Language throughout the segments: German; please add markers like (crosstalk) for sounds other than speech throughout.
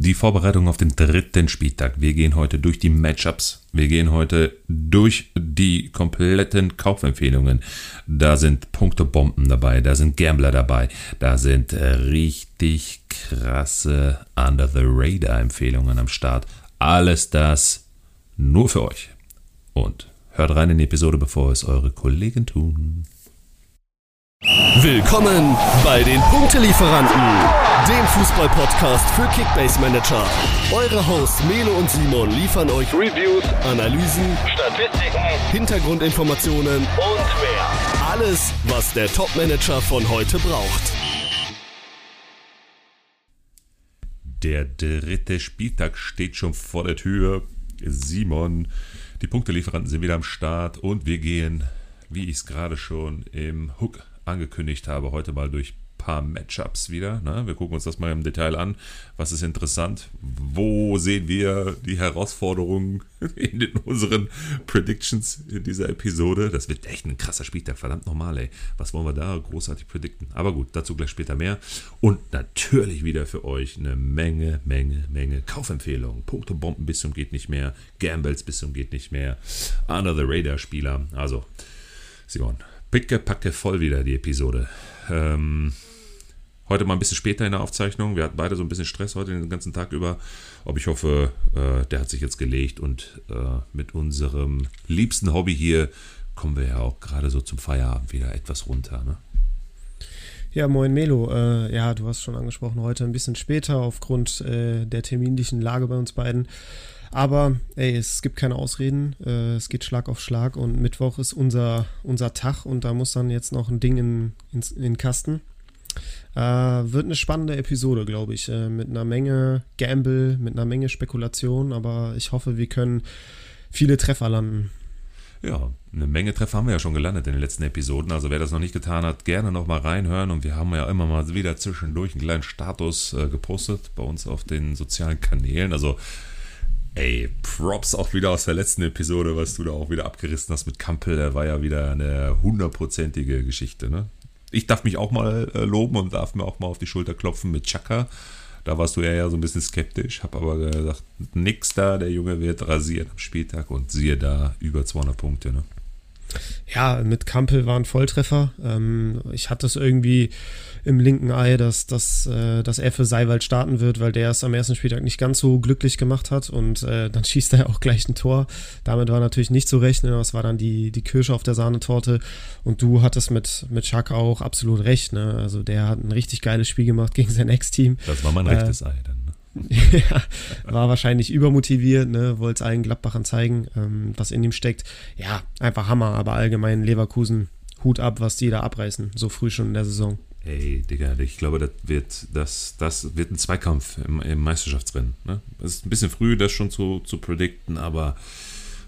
die Vorbereitung auf den dritten Spieltag. Wir gehen heute durch die Matchups. Wir gehen heute durch die kompletten Kaufempfehlungen. Da sind Punktebomben dabei, da sind Gambler dabei, da sind äh, richtig krasse Under the Radar Empfehlungen am Start. Alles das nur für euch. Und hört rein in die Episode, bevor es eure Kollegen tun. Willkommen bei den Punktelieferanten, dem Fußball-Podcast für Kickbase Manager. Eure Hosts Melo und Simon liefern euch Reviews, Analysen, Statistiken, Hintergrundinformationen und mehr. Alles, was der Top-Manager von heute braucht. Der dritte Spieltag steht schon vor der Tür. Simon, die Punktelieferanten sind wieder am Start und wir gehen, wie ich es gerade schon im Hook angekündigt habe, heute mal durch ein paar Matchups wieder. Ne? Wir gucken uns das mal im Detail an. Was ist interessant? Wo sehen wir die Herausforderungen (laughs) in den, unseren Predictions in dieser Episode? Das wird echt ein krasser Spieltag, verdammt nochmal, ey. Was wollen wir da großartig predikten? Aber gut, dazu gleich später mehr. Und natürlich wieder für euch eine Menge, Menge, Menge Kaufempfehlungen. Punktebomben bis zum geht nicht mehr. Gambles bis zum geht nicht mehr. Under the Radar Spieler. Also, Simon, Picke, packe voll wieder die Episode. Ähm, heute mal ein bisschen später in der Aufzeichnung. Wir hatten beide so ein bisschen Stress heute den ganzen Tag über. Aber ich hoffe, äh, der hat sich jetzt gelegt und äh, mit unserem liebsten Hobby hier kommen wir ja auch gerade so zum Feierabend wieder etwas runter. Ne? Ja, moin Melo. Äh, ja, du hast schon angesprochen, heute ein bisschen später aufgrund äh, der terminlichen Lage bei uns beiden. Aber ey, es gibt keine Ausreden. Äh, es geht Schlag auf Schlag und Mittwoch ist unser, unser Tag und da muss dann jetzt noch ein Ding in, in, in den Kasten. Äh, wird eine spannende Episode, glaube ich. Äh, mit einer Menge Gamble, mit einer Menge Spekulation, aber ich hoffe, wir können viele Treffer landen. Ja, eine Menge Treffer haben wir ja schon gelandet in den letzten Episoden. Also wer das noch nicht getan hat, gerne nochmal reinhören. Und wir haben ja immer mal wieder zwischendurch einen kleinen Status äh, gepostet bei uns auf den sozialen Kanälen. Also Ey, Props auch wieder aus der letzten Episode, was du da auch wieder abgerissen hast mit Kampel. Der war ja wieder eine hundertprozentige Geschichte, ne? Ich darf mich auch mal äh, loben und darf mir auch mal auf die Schulter klopfen mit Chaka. Da warst du ja, ja so ein bisschen skeptisch, hab aber gesagt, nix da, der Junge wird rasiert am Spieltag und siehe da, über 200 Punkte, ne? Ja, mit Kampel war ein Volltreffer. Ähm, ich hatte es irgendwie im linken Ei, dass, dass, äh, dass er für Seiwald starten wird, weil der es am ersten Spieltag nicht ganz so glücklich gemacht hat und äh, dann (laughs) schießt er auch gleich ein Tor. Damit war natürlich nicht zu rechnen, das war dann die, die Kirsche auf der Sahnetorte und du hattest mit, mit Schack auch absolut recht. Ne? Also der hat ein richtig geiles Spiel gemacht gegen sein Ex-Team. Das war mein rechtes äh, Ei dann. (laughs) Ja, war wahrscheinlich übermotiviert, ne, wollte es allen Gladbachern zeigen, ähm, was in ihm steckt. Ja, einfach Hammer, aber allgemein Leverkusen, Hut ab, was die da abreißen, so früh schon in der Saison. Ey, Digga, ich glaube, das wird, das, das wird ein Zweikampf im, im Meisterschaftsrennen. Ne? Es ist ein bisschen früh, das schon zu, zu predikten, aber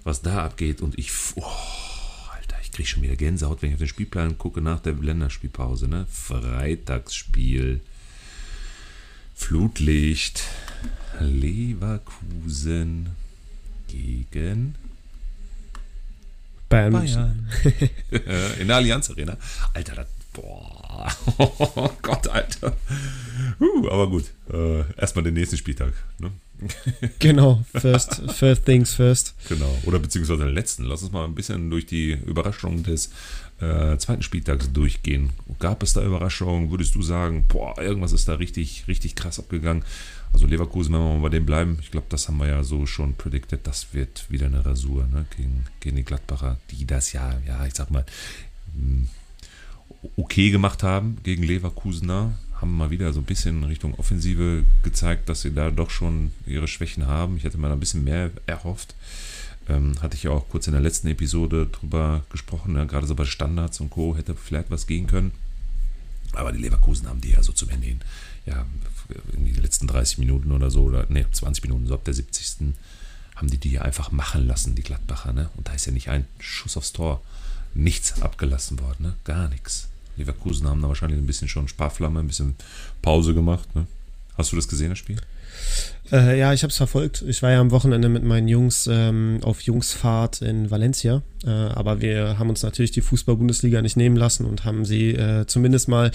was da abgeht und ich, oh, Alter, ich kriege schon wieder Gänsehaut, wenn ich auf den Spielplan gucke nach der Länderspielpause. Ne? Freitagsspiel, Flutlicht, Leverkusen gegen Bayern. Bayern. (laughs) In der Allianz Arena. Alter, das Boah, oh Gott, Alter. Uh, aber gut, äh, erstmal den nächsten Spieltag. Ne? genau, first, first things first. Genau, oder beziehungsweise den letzten. Lass uns mal ein bisschen durch die Überraschungen des äh, zweiten Spieltags durchgehen. Gab es da Überraschungen? Würdest du sagen, boah, irgendwas ist da richtig, richtig krass abgegangen? Also Leverkusen, wenn wir mal bei dem bleiben, ich glaube, das haben wir ja so schon predicted, das wird wieder eine Rasur ne? gegen, gegen die Gladbacher, die das ja, ja, ich sag mal, hm, okay gemacht haben gegen Leverkusener. Haben mal wieder so ein bisschen Richtung Offensive gezeigt, dass sie da doch schon ihre Schwächen haben. Ich hätte mal ein bisschen mehr erhofft. Ähm, hatte ich ja auch kurz in der letzten Episode drüber gesprochen, ja, gerade so bei Standards und Co. hätte vielleicht was gehen können. Aber die Leverkusen haben die ja so zum Ende ja, in die letzten 30 Minuten oder so, oder ne, 20 Minuten, so ab der 70. haben die die einfach machen lassen, die Gladbacher, ne? Und da ist ja nicht ein Schuss aufs Tor, nichts abgelassen worden, ne? Gar nichts. Leverkusen haben da wahrscheinlich ein bisschen schon Sparflamme, ein bisschen Pause gemacht. Ne? Hast du das gesehen, das Spiel? Äh, ja, ich habe es verfolgt. Ich war ja am Wochenende mit meinen Jungs ähm, auf Jungsfahrt in Valencia. Äh, aber wir haben uns natürlich die Fußball-Bundesliga nicht nehmen lassen und haben sie äh, zumindest mal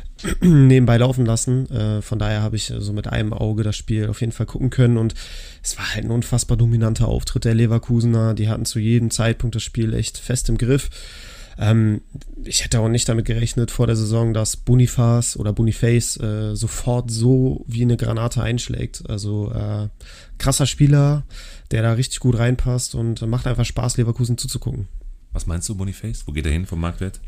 (clears throat) nebenbei laufen lassen. Äh, von daher habe ich so mit einem Auge das Spiel auf jeden Fall gucken können und es war halt ein unfassbar dominanter Auftritt der Leverkusener. Die hatten zu jedem Zeitpunkt das Spiel echt fest im Griff. Ähm, ich hätte auch nicht damit gerechnet vor der Saison, dass Boniface oder Boniface äh, sofort so wie eine Granate einschlägt. Also äh, krasser Spieler, der da richtig gut reinpasst und macht einfach Spaß, Leverkusen zuzugucken. Was meinst du, Boniface? Wo geht er hin vom Marktwert?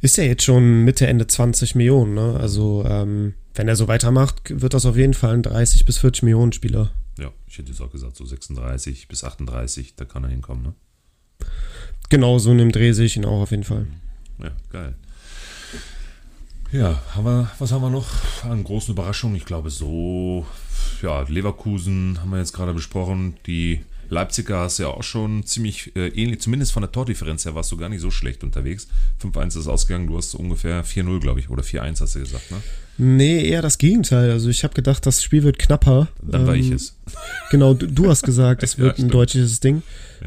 Ist ja jetzt schon Mitte, Ende 20 Millionen. Ne? Also ähm, wenn er so weitermacht, wird das auf jeden Fall ein 30 bis 40 Millionen Spieler. Ja, ich hätte jetzt auch gesagt, so 36 bis 38, da kann er hinkommen. Ne? Genau, so in dem Dreh sehe ich ihn auch auf jeden Fall. Ja, geil. Ja, haben wir, was haben wir noch an großen Überraschungen? Ich glaube, so, ja, Leverkusen haben wir jetzt gerade besprochen. Die Leipziger hast ja auch schon ziemlich äh, ähnlich, zumindest von der Tordifferenz her warst du gar nicht so schlecht unterwegs. 5-1 ist ausgegangen, du hast ungefähr 4-0, glaube ich, oder 4-1 hast du gesagt, ne? Nee, eher das Gegenteil. Also ich habe gedacht, das Spiel wird knapper. Dann ähm, war ich ähm, es. Genau, du, du hast gesagt, es (laughs) wird ja, ein deutliches Ding.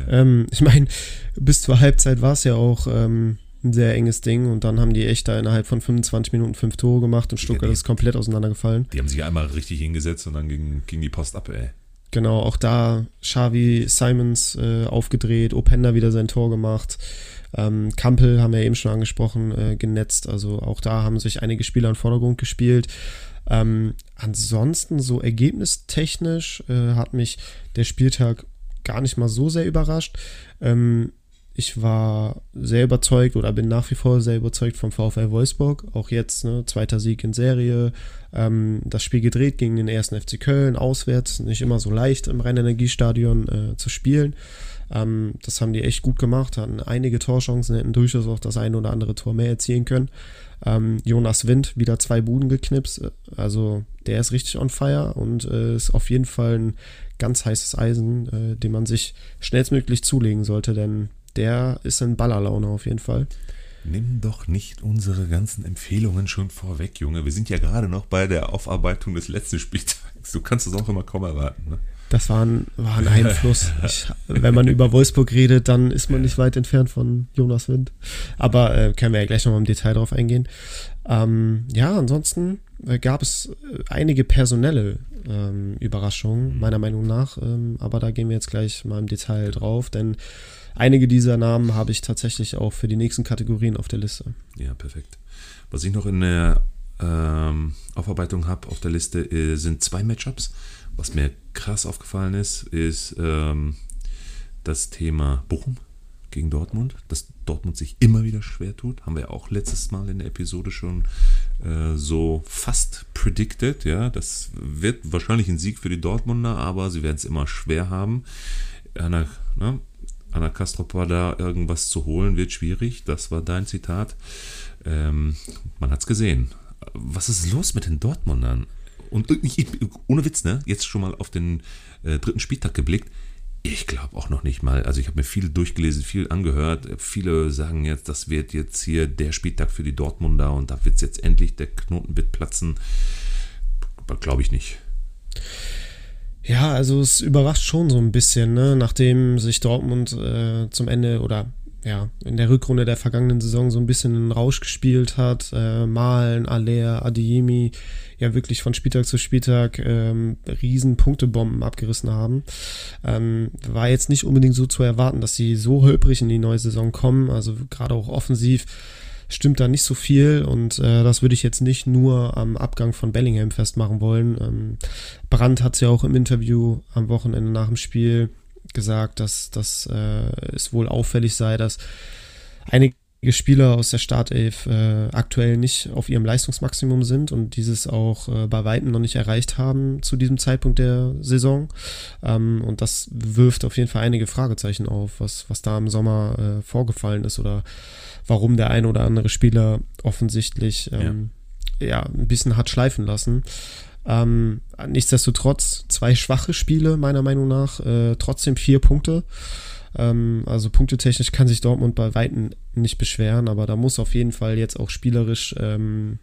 Ähm, ich meine, bis zur Halbzeit war es ja auch ähm, ein sehr enges Ding und dann haben die echt da innerhalb von 25 Minuten fünf Tore gemacht und Stuttgart ja, ist komplett auseinandergefallen. Die haben sich einmal richtig hingesetzt und dann ging, ging die Post ab, ey. Genau, auch da Xavi Simons äh, aufgedreht, Openda wieder sein Tor gemacht. Ähm, Kampel haben wir eben schon angesprochen, äh, genetzt. Also auch da haben sich einige Spieler im Vordergrund gespielt. Ähm, ansonsten, so ergebnistechnisch, äh, hat mich der Spieltag gar nicht mal so sehr überrascht. Ähm, ich war sehr überzeugt oder bin nach wie vor sehr überzeugt vom VfL Wolfsburg. Auch jetzt, ne, zweiter Sieg in Serie. Ähm, das Spiel gedreht gegen den ersten FC Köln, auswärts. Nicht immer so leicht im Rhein-Energiestadion äh, zu spielen. Ähm, das haben die echt gut gemacht, hatten einige Torchancen, hätten durchaus auch das eine oder andere Tor mehr erzielen können. Ähm, Jonas Wind wieder zwei Buden geknipst. Also der ist richtig on fire und äh, ist auf jeden Fall ein ganz heißes Eisen, äh, den man sich schnellstmöglich zulegen sollte, denn der ist in Ballerlaune auf jeden Fall. Nimm doch nicht unsere ganzen Empfehlungen schon vorweg, Junge. Wir sind ja gerade noch bei der Aufarbeitung des letzten Spieltags. Du kannst es auch immer kaum erwarten. Ne? Das war ein, war ein Einfluss. Ich, wenn man über Wolfsburg redet, dann ist man nicht weit entfernt von Jonas Wind. Aber äh, können wir ja gleich nochmal im Detail drauf eingehen. Ähm, ja, ansonsten gab es äh, einige personelle ähm, Überraschungen, meiner Meinung nach. Ähm, aber da gehen wir jetzt gleich mal im Detail drauf, denn einige dieser Namen habe ich tatsächlich auch für die nächsten Kategorien auf der Liste. Ja, perfekt. Was ich noch in der ähm, Aufarbeitung habe auf der Liste äh, sind zwei Matchups. Was mir krass aufgefallen ist, ist ähm, das Thema Bochum gegen Dortmund, dass Dortmund sich immer wieder schwer tut. Haben wir auch letztes Mal in der Episode schon äh, so fast predicted. Ja, das wird wahrscheinlich ein Sieg für die Dortmunder, aber sie werden es immer schwer haben. Anna, ne, Anna Kastrop war da irgendwas zu holen, wird schwierig. Das war dein Zitat. Ähm, man es gesehen. Was ist los mit den Dortmundern? Und ich, ohne Witz, ne? Jetzt schon mal auf den äh, dritten Spieltag geblickt. Ich glaube auch noch nicht mal. Also ich habe mir viel durchgelesen, viel angehört. Viele sagen jetzt, das wird jetzt hier der Spieltag für die Dortmunder und da wird es jetzt endlich der Knoten wird platzen. Glaube ich nicht. Ja, also es überrascht schon so ein bisschen, ne? nachdem sich Dortmund äh, zum Ende oder ja, in der Rückrunde der vergangenen Saison so ein bisschen einen Rausch gespielt hat. Äh, Malen, Aller, Adiemi ja wirklich von Spieltag zu Spieltag ähm, riesen Punktebomben abgerissen haben. Ähm, war jetzt nicht unbedingt so zu erwarten, dass sie so holprig in die neue Saison kommen. Also gerade auch offensiv stimmt da nicht so viel und äh, das würde ich jetzt nicht nur am Abgang von Bellingham festmachen wollen. Ähm, Brandt hat es ja auch im Interview am Wochenende nach dem Spiel gesagt, dass, dass äh, es wohl auffällig sei, dass einige Spieler aus der Startelf äh, aktuell nicht auf ihrem Leistungsmaximum sind und dieses auch äh, bei Weitem noch nicht erreicht haben zu diesem Zeitpunkt der Saison. Ähm, und das wirft auf jeden Fall einige Fragezeichen auf, was, was da im Sommer äh, vorgefallen ist oder warum der ein oder andere Spieler offensichtlich ähm, ja. ja. ein bisschen hat schleifen lassen. Ähm, nichtsdestotrotz zwei schwache Spiele meiner Meinung nach, äh, trotzdem vier Punkte. Ähm, also punktetechnisch kann sich Dortmund bei Weitem nicht beschweren, aber da muss auf jeden Fall jetzt auch spielerisch ähm,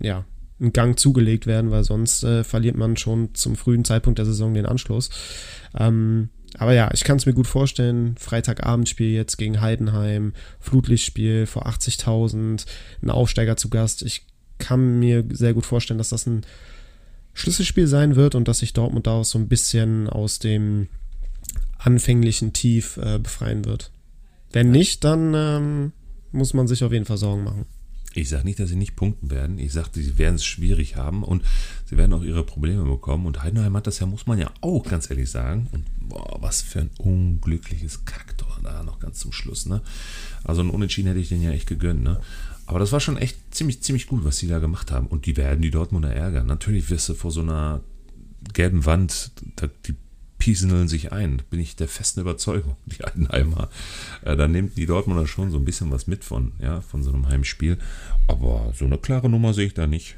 ja, ein Gang zugelegt werden, weil sonst äh, verliert man schon zum frühen Zeitpunkt der Saison den Anschluss. Ähm, aber ja, ich kann es mir gut vorstellen. Freitagabendspiel jetzt gegen Heidenheim, Flutlichtspiel vor 80.000, ein Aufsteiger zu Gast. Ich kann mir sehr gut vorstellen, dass das ein Schlüsselspiel sein wird und dass sich Dortmund daraus so ein bisschen aus dem anfänglichen Tief äh, befreien wird. Wenn nicht, dann ähm, muss man sich auf jeden Fall Sorgen machen. Ich sage nicht, dass sie nicht punkten werden. Ich sage, sie werden es schwierig haben und sie werden auch ihre Probleme bekommen. Und Heidenheim hat das ja, muss man ja auch ganz ehrlich sagen. Und boah, was für ein unglückliches Kaktor da noch ganz zum Schluss. Ne? Also ein Unentschieden hätte ich den ja echt gegönnt. Ne? Aber das war schon echt ziemlich, ziemlich gut, was sie da gemacht haben. Und die werden die Dortmunder ärgern. Natürlich wirst du vor so einer gelben Wand, die pieseln sich ein. Bin ich der festen Überzeugung, (laughs) die Heidenheimer. Äh, da nimmt die Dortmunder schon so ein bisschen was mit von, ja, von so einem Heimspiel. Aber so eine klare Nummer sehe ich da nicht.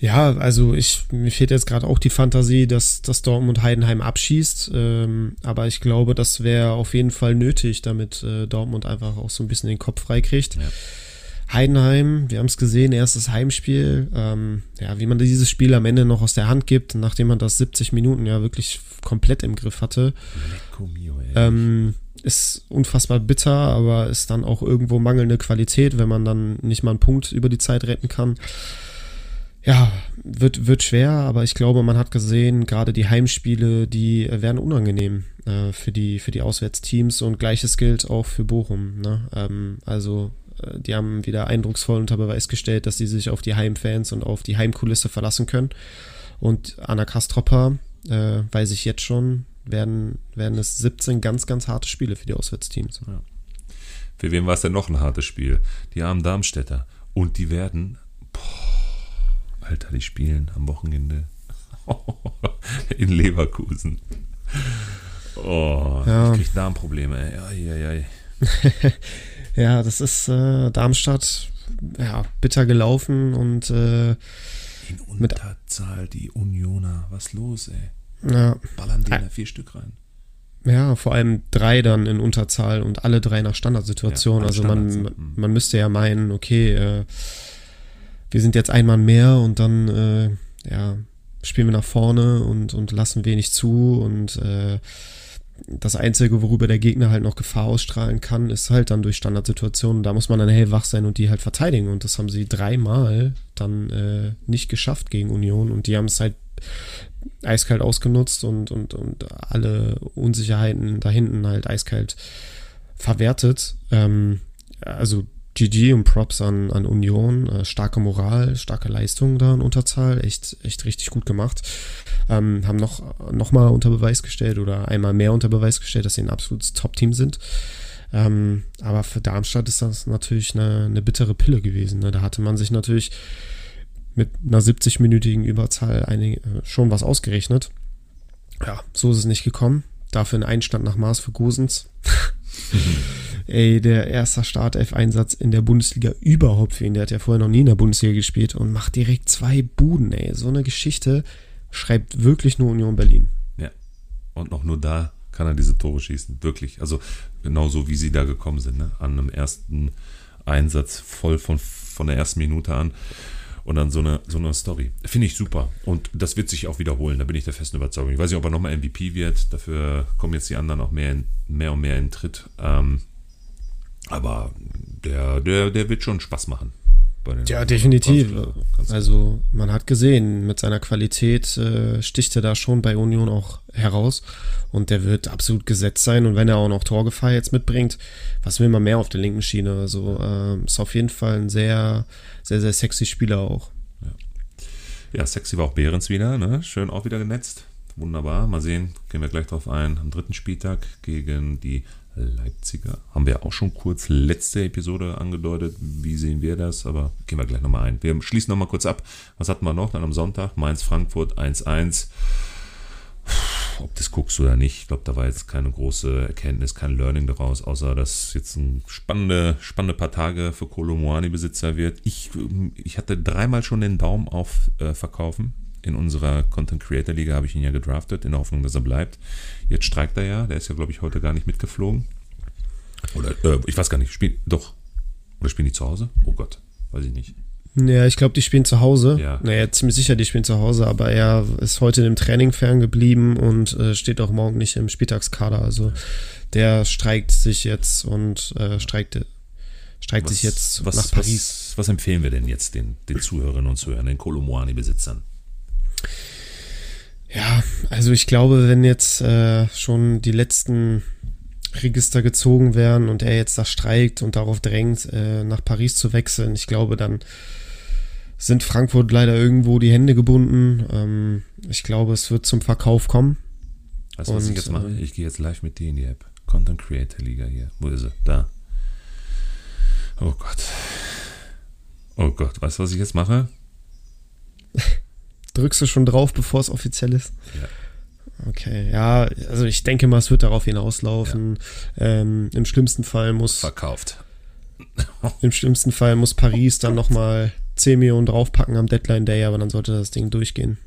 Ja, also ich, mir fehlt jetzt gerade auch die Fantasie, dass, dass Dortmund Heidenheim abschießt. Ähm, aber ich glaube, das wäre auf jeden Fall nötig, damit äh, Dortmund einfach auch so ein bisschen den Kopf freikriegt. Ja. Heidenheim, wir haben es gesehen, erstes Heimspiel. Ähm, ja, wie man dieses Spiel am Ende noch aus der Hand gibt, nachdem man das 70 Minuten ja wirklich komplett im Griff hatte. Mio, ähm, ist unfassbar bitter, aber ist dann auch irgendwo mangelnde Qualität, wenn man dann nicht mal einen Punkt über die Zeit retten kann. Ja, wird, wird schwer, aber ich glaube, man hat gesehen, gerade die Heimspiele, die werden unangenehm äh, für, die, für die Auswärtsteams und gleiches gilt auch für Bochum. Ne? Ähm, also die haben wieder eindrucksvoll unter Beweis gestellt, dass sie sich auf die Heimfans und auf die Heimkulisse verlassen können. Und Anna Kastropper, äh, weiß ich jetzt schon, werden, werden es 17 ganz, ganz harte Spiele für die Auswärtsteams. Ja. Für wen war es denn noch ein hartes Spiel? Die armen Darmstädter. Und die werden, boah, Alter, die spielen am Wochenende (laughs) in Leverkusen. Oh, ja. ich krieg Darmprobleme. Ey. Ai, ai, ai. (laughs) Ja, das ist äh, Darmstadt, ja, bitter gelaufen und äh, in Unterzahl die Unioner. Was los, ey? Ja. Ballern die da vier Stück rein. Ja, vor allem drei dann in Unterzahl und alle drei nach Standardsituation. Ja, also man, mhm. man müsste ja meinen, okay, äh, wir sind jetzt einmal mehr und dann äh, ja, spielen wir nach vorne und, und lassen wenig zu und äh, das Einzige, worüber der Gegner halt noch Gefahr ausstrahlen kann, ist halt dann durch Standardsituationen. Da muss man dann hellwach sein und die halt verteidigen. Und das haben sie dreimal dann äh, nicht geschafft gegen Union. Und die haben es halt eiskalt ausgenutzt und, und, und alle Unsicherheiten da hinten halt eiskalt verwertet. Ähm, also GG und Props an, an Union. Äh, starke Moral, starke Leistung da in Unterzahl. Echt, echt richtig gut gemacht. Ähm, haben noch, noch mal unter Beweis gestellt oder einmal mehr unter Beweis gestellt, dass sie ein absolutes Top-Team sind. Ähm, aber für Darmstadt ist das natürlich eine, eine bittere Pille gewesen. Ne? Da hatte man sich natürlich mit einer 70-minütigen Überzahl einig, äh, schon was ausgerechnet. Ja, so ist es nicht gekommen. Dafür ein Einstand nach Maß für Gosens. (laughs) ey, der erste Startelf-Einsatz in der Bundesliga überhaupt für ihn. Der hat ja vorher noch nie in der Bundesliga gespielt und macht direkt zwei Buden, ey. So eine Geschichte schreibt wirklich nur Union Berlin. Ja. Und noch nur da kann er diese Tore schießen. Wirklich. Also genauso wie sie da gekommen sind, ne? An einem ersten Einsatz voll von, von der ersten Minute an. Und dann so eine, so eine Story. Finde ich super. Und das wird sich auch wiederholen, da bin ich der festen Überzeugung. Ich weiß nicht, ob er nochmal MVP wird. Dafür kommen jetzt die anderen auch mehr, in, mehr und mehr in Tritt. Ähm, aber der, der, der wird schon Spaß machen. ja, definitiv. Also man hat gesehen, mit seiner Qualität äh, sticht er da schon bei Union auch heraus und der wird absolut gesetzt sein und wenn er auch noch Torgefahr jetzt mitbringt, was will man mehr auf der linken Schiene? Also äh, ist auf jeden Fall ein sehr, sehr, sehr sexy Spieler auch. Ja, ja sexy war auch Behrens wieder, ne? schön auch wieder genetzt. Wunderbar, mal sehen, gehen wir gleich drauf ein. Am dritten Spieltag gegen die Leipziger. Haben wir auch schon kurz letzte Episode angedeutet. Wie sehen wir das? Aber gehen wir gleich nochmal ein. Wir schließen nochmal kurz ab. Was hatten wir noch? Dann am Sonntag Mainz-Frankfurt 1-1. Ob das guckst oder nicht, ich glaube, da war jetzt keine große Erkenntnis, kein Learning daraus, außer dass jetzt ein spannende, spannende paar Tage für Kolo Moani-Besitzer wird. Ich, ich hatte dreimal schon den Daumen auf äh, Verkaufen in unserer Content Creator Liga habe ich ihn ja gedraftet, in der Hoffnung, dass er bleibt. Jetzt streikt er ja, der ist ja, glaube ich, heute gar nicht mitgeflogen. Oder, äh, ich weiß gar nicht, spiel, doch. Oder spielen die zu Hause? Oh Gott, weiß ich nicht. Ja, ich glaube, die spielen zu Hause. Ja. Naja, ziemlich sicher, die spielen zu Hause, aber er ist heute im Training ferngeblieben und äh, steht auch morgen nicht im Spieltagskader. Also der streikt sich jetzt und äh, streikt, streikt sich jetzt was, nach Paris. Was, was empfehlen wir denn jetzt den, den Zuhörerinnen und Zuhörern, den Kolomoani-Besitzern? Ja, also ich glaube, wenn jetzt äh, schon die letzten Register gezogen werden und er jetzt da streikt und darauf drängt, äh, nach Paris zu wechseln, ich glaube, dann sind Frankfurt leider irgendwo die Hände gebunden. Ähm, ich glaube, es wird zum Verkauf kommen. Was Und, ich jetzt mache? äh, Ich gehe jetzt live mit dir in die App. Content Creator Liga hier. Wo ist sie? Da. Oh Gott. Oh Gott. Weißt du, was ich jetzt mache? Drückst du schon drauf, bevor es offiziell ist? Ja. Okay, ja, also ich denke mal, es wird darauf hinauslaufen. Ähm, Im schlimmsten Fall muss Verkauft. (laughs) im schlimmsten Fall muss Paris dann nochmal 10 Millionen draufpacken am Deadline Day, aber dann sollte das Ding durchgehen.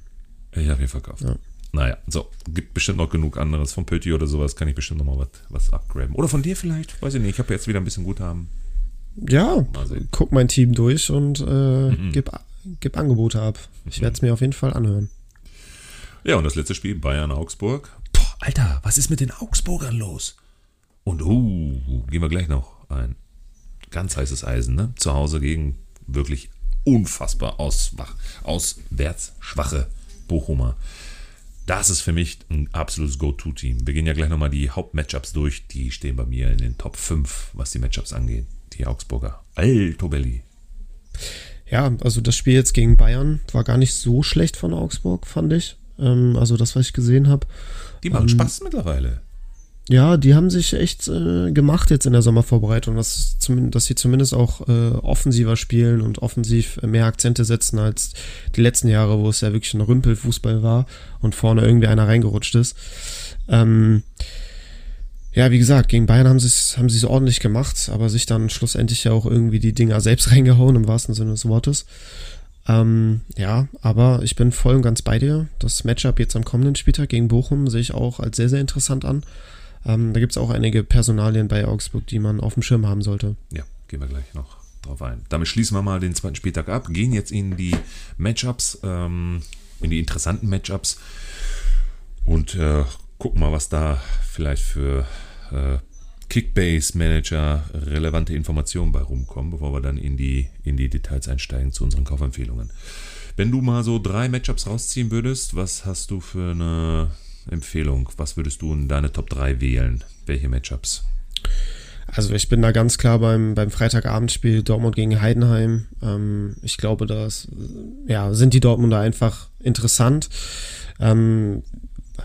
Ich habe ihn verkauft. Ja. Naja, so. Gibt bestimmt noch genug anderes. Von Pötti oder sowas kann ich bestimmt noch mal was, was upgraden. Oder von dir vielleicht? Weiß ich nicht. Ich habe jetzt wieder ein bisschen Guthaben. Ja, guck mein Team durch und äh, Mhm. gib, gib Angebote ab. Ich werde es mir auf jeden Fall anhören. Ja, und das letzte Spiel, Bayern-Augsburg. Boah, Alter, was ist mit den Augsburgern los? Und uh, gehen wir gleich noch ein. Ganz heißes Eisen, ne? Zu Hause gegen wirklich unfassbar auswach, auswärts schwache Bochumer. Das ist für mich ein absolutes Go-To-Team. Wir gehen ja gleich nochmal die Hauptmatchups durch. Die stehen bei mir in den Top 5, was die Matchups angeht. Die Augsburger. Alto Belli. Ja, also das Spiel jetzt gegen Bayern war gar nicht so schlecht von Augsburg, fand ich. Ähm, also das, was ich gesehen habe. Die machen Spaß mittlerweile. Ja, die haben sich echt äh, gemacht jetzt in der Sommervorbereitung, dass, dass sie zumindest auch äh, offensiver spielen und offensiv mehr Akzente setzen als die letzten Jahre, wo es ja wirklich ein Rümpelfußball war und vorne irgendwie einer reingerutscht ist. Ähm, ja, wie gesagt, gegen Bayern haben sie es haben sie's ordentlich gemacht, aber sich dann schlussendlich ja auch irgendwie die Dinger selbst (laughs) reingehauen, im wahrsten Sinne des Wortes. Ähm, ja, aber ich bin voll und ganz bei dir. Das Matchup jetzt am kommenden Spieltag gegen Bochum sehe ich auch als sehr, sehr interessant an. Ähm, da gibt es auch einige Personalien bei Augsburg, die man auf dem Schirm haben sollte. Ja, gehen wir gleich noch drauf ein. Damit schließen wir mal den zweiten Spieltag ab, gehen jetzt in die Matchups, ähm, in die interessanten Matchups und äh, gucken mal, was da vielleicht für äh, Kickbase-Manager relevante Informationen bei rumkommen, bevor wir dann in die, in die Details einsteigen zu unseren Kaufempfehlungen. Wenn du mal so drei Matchups rausziehen würdest, was hast du für eine Empfehlung? Was würdest du in deine Top 3 wählen? Welche Matchups? Also ich bin da ganz klar beim, beim Freitagabendspiel Dortmund gegen Heidenheim. Ähm, ich glaube, das ja, sind die Dortmunder einfach interessant. Ähm,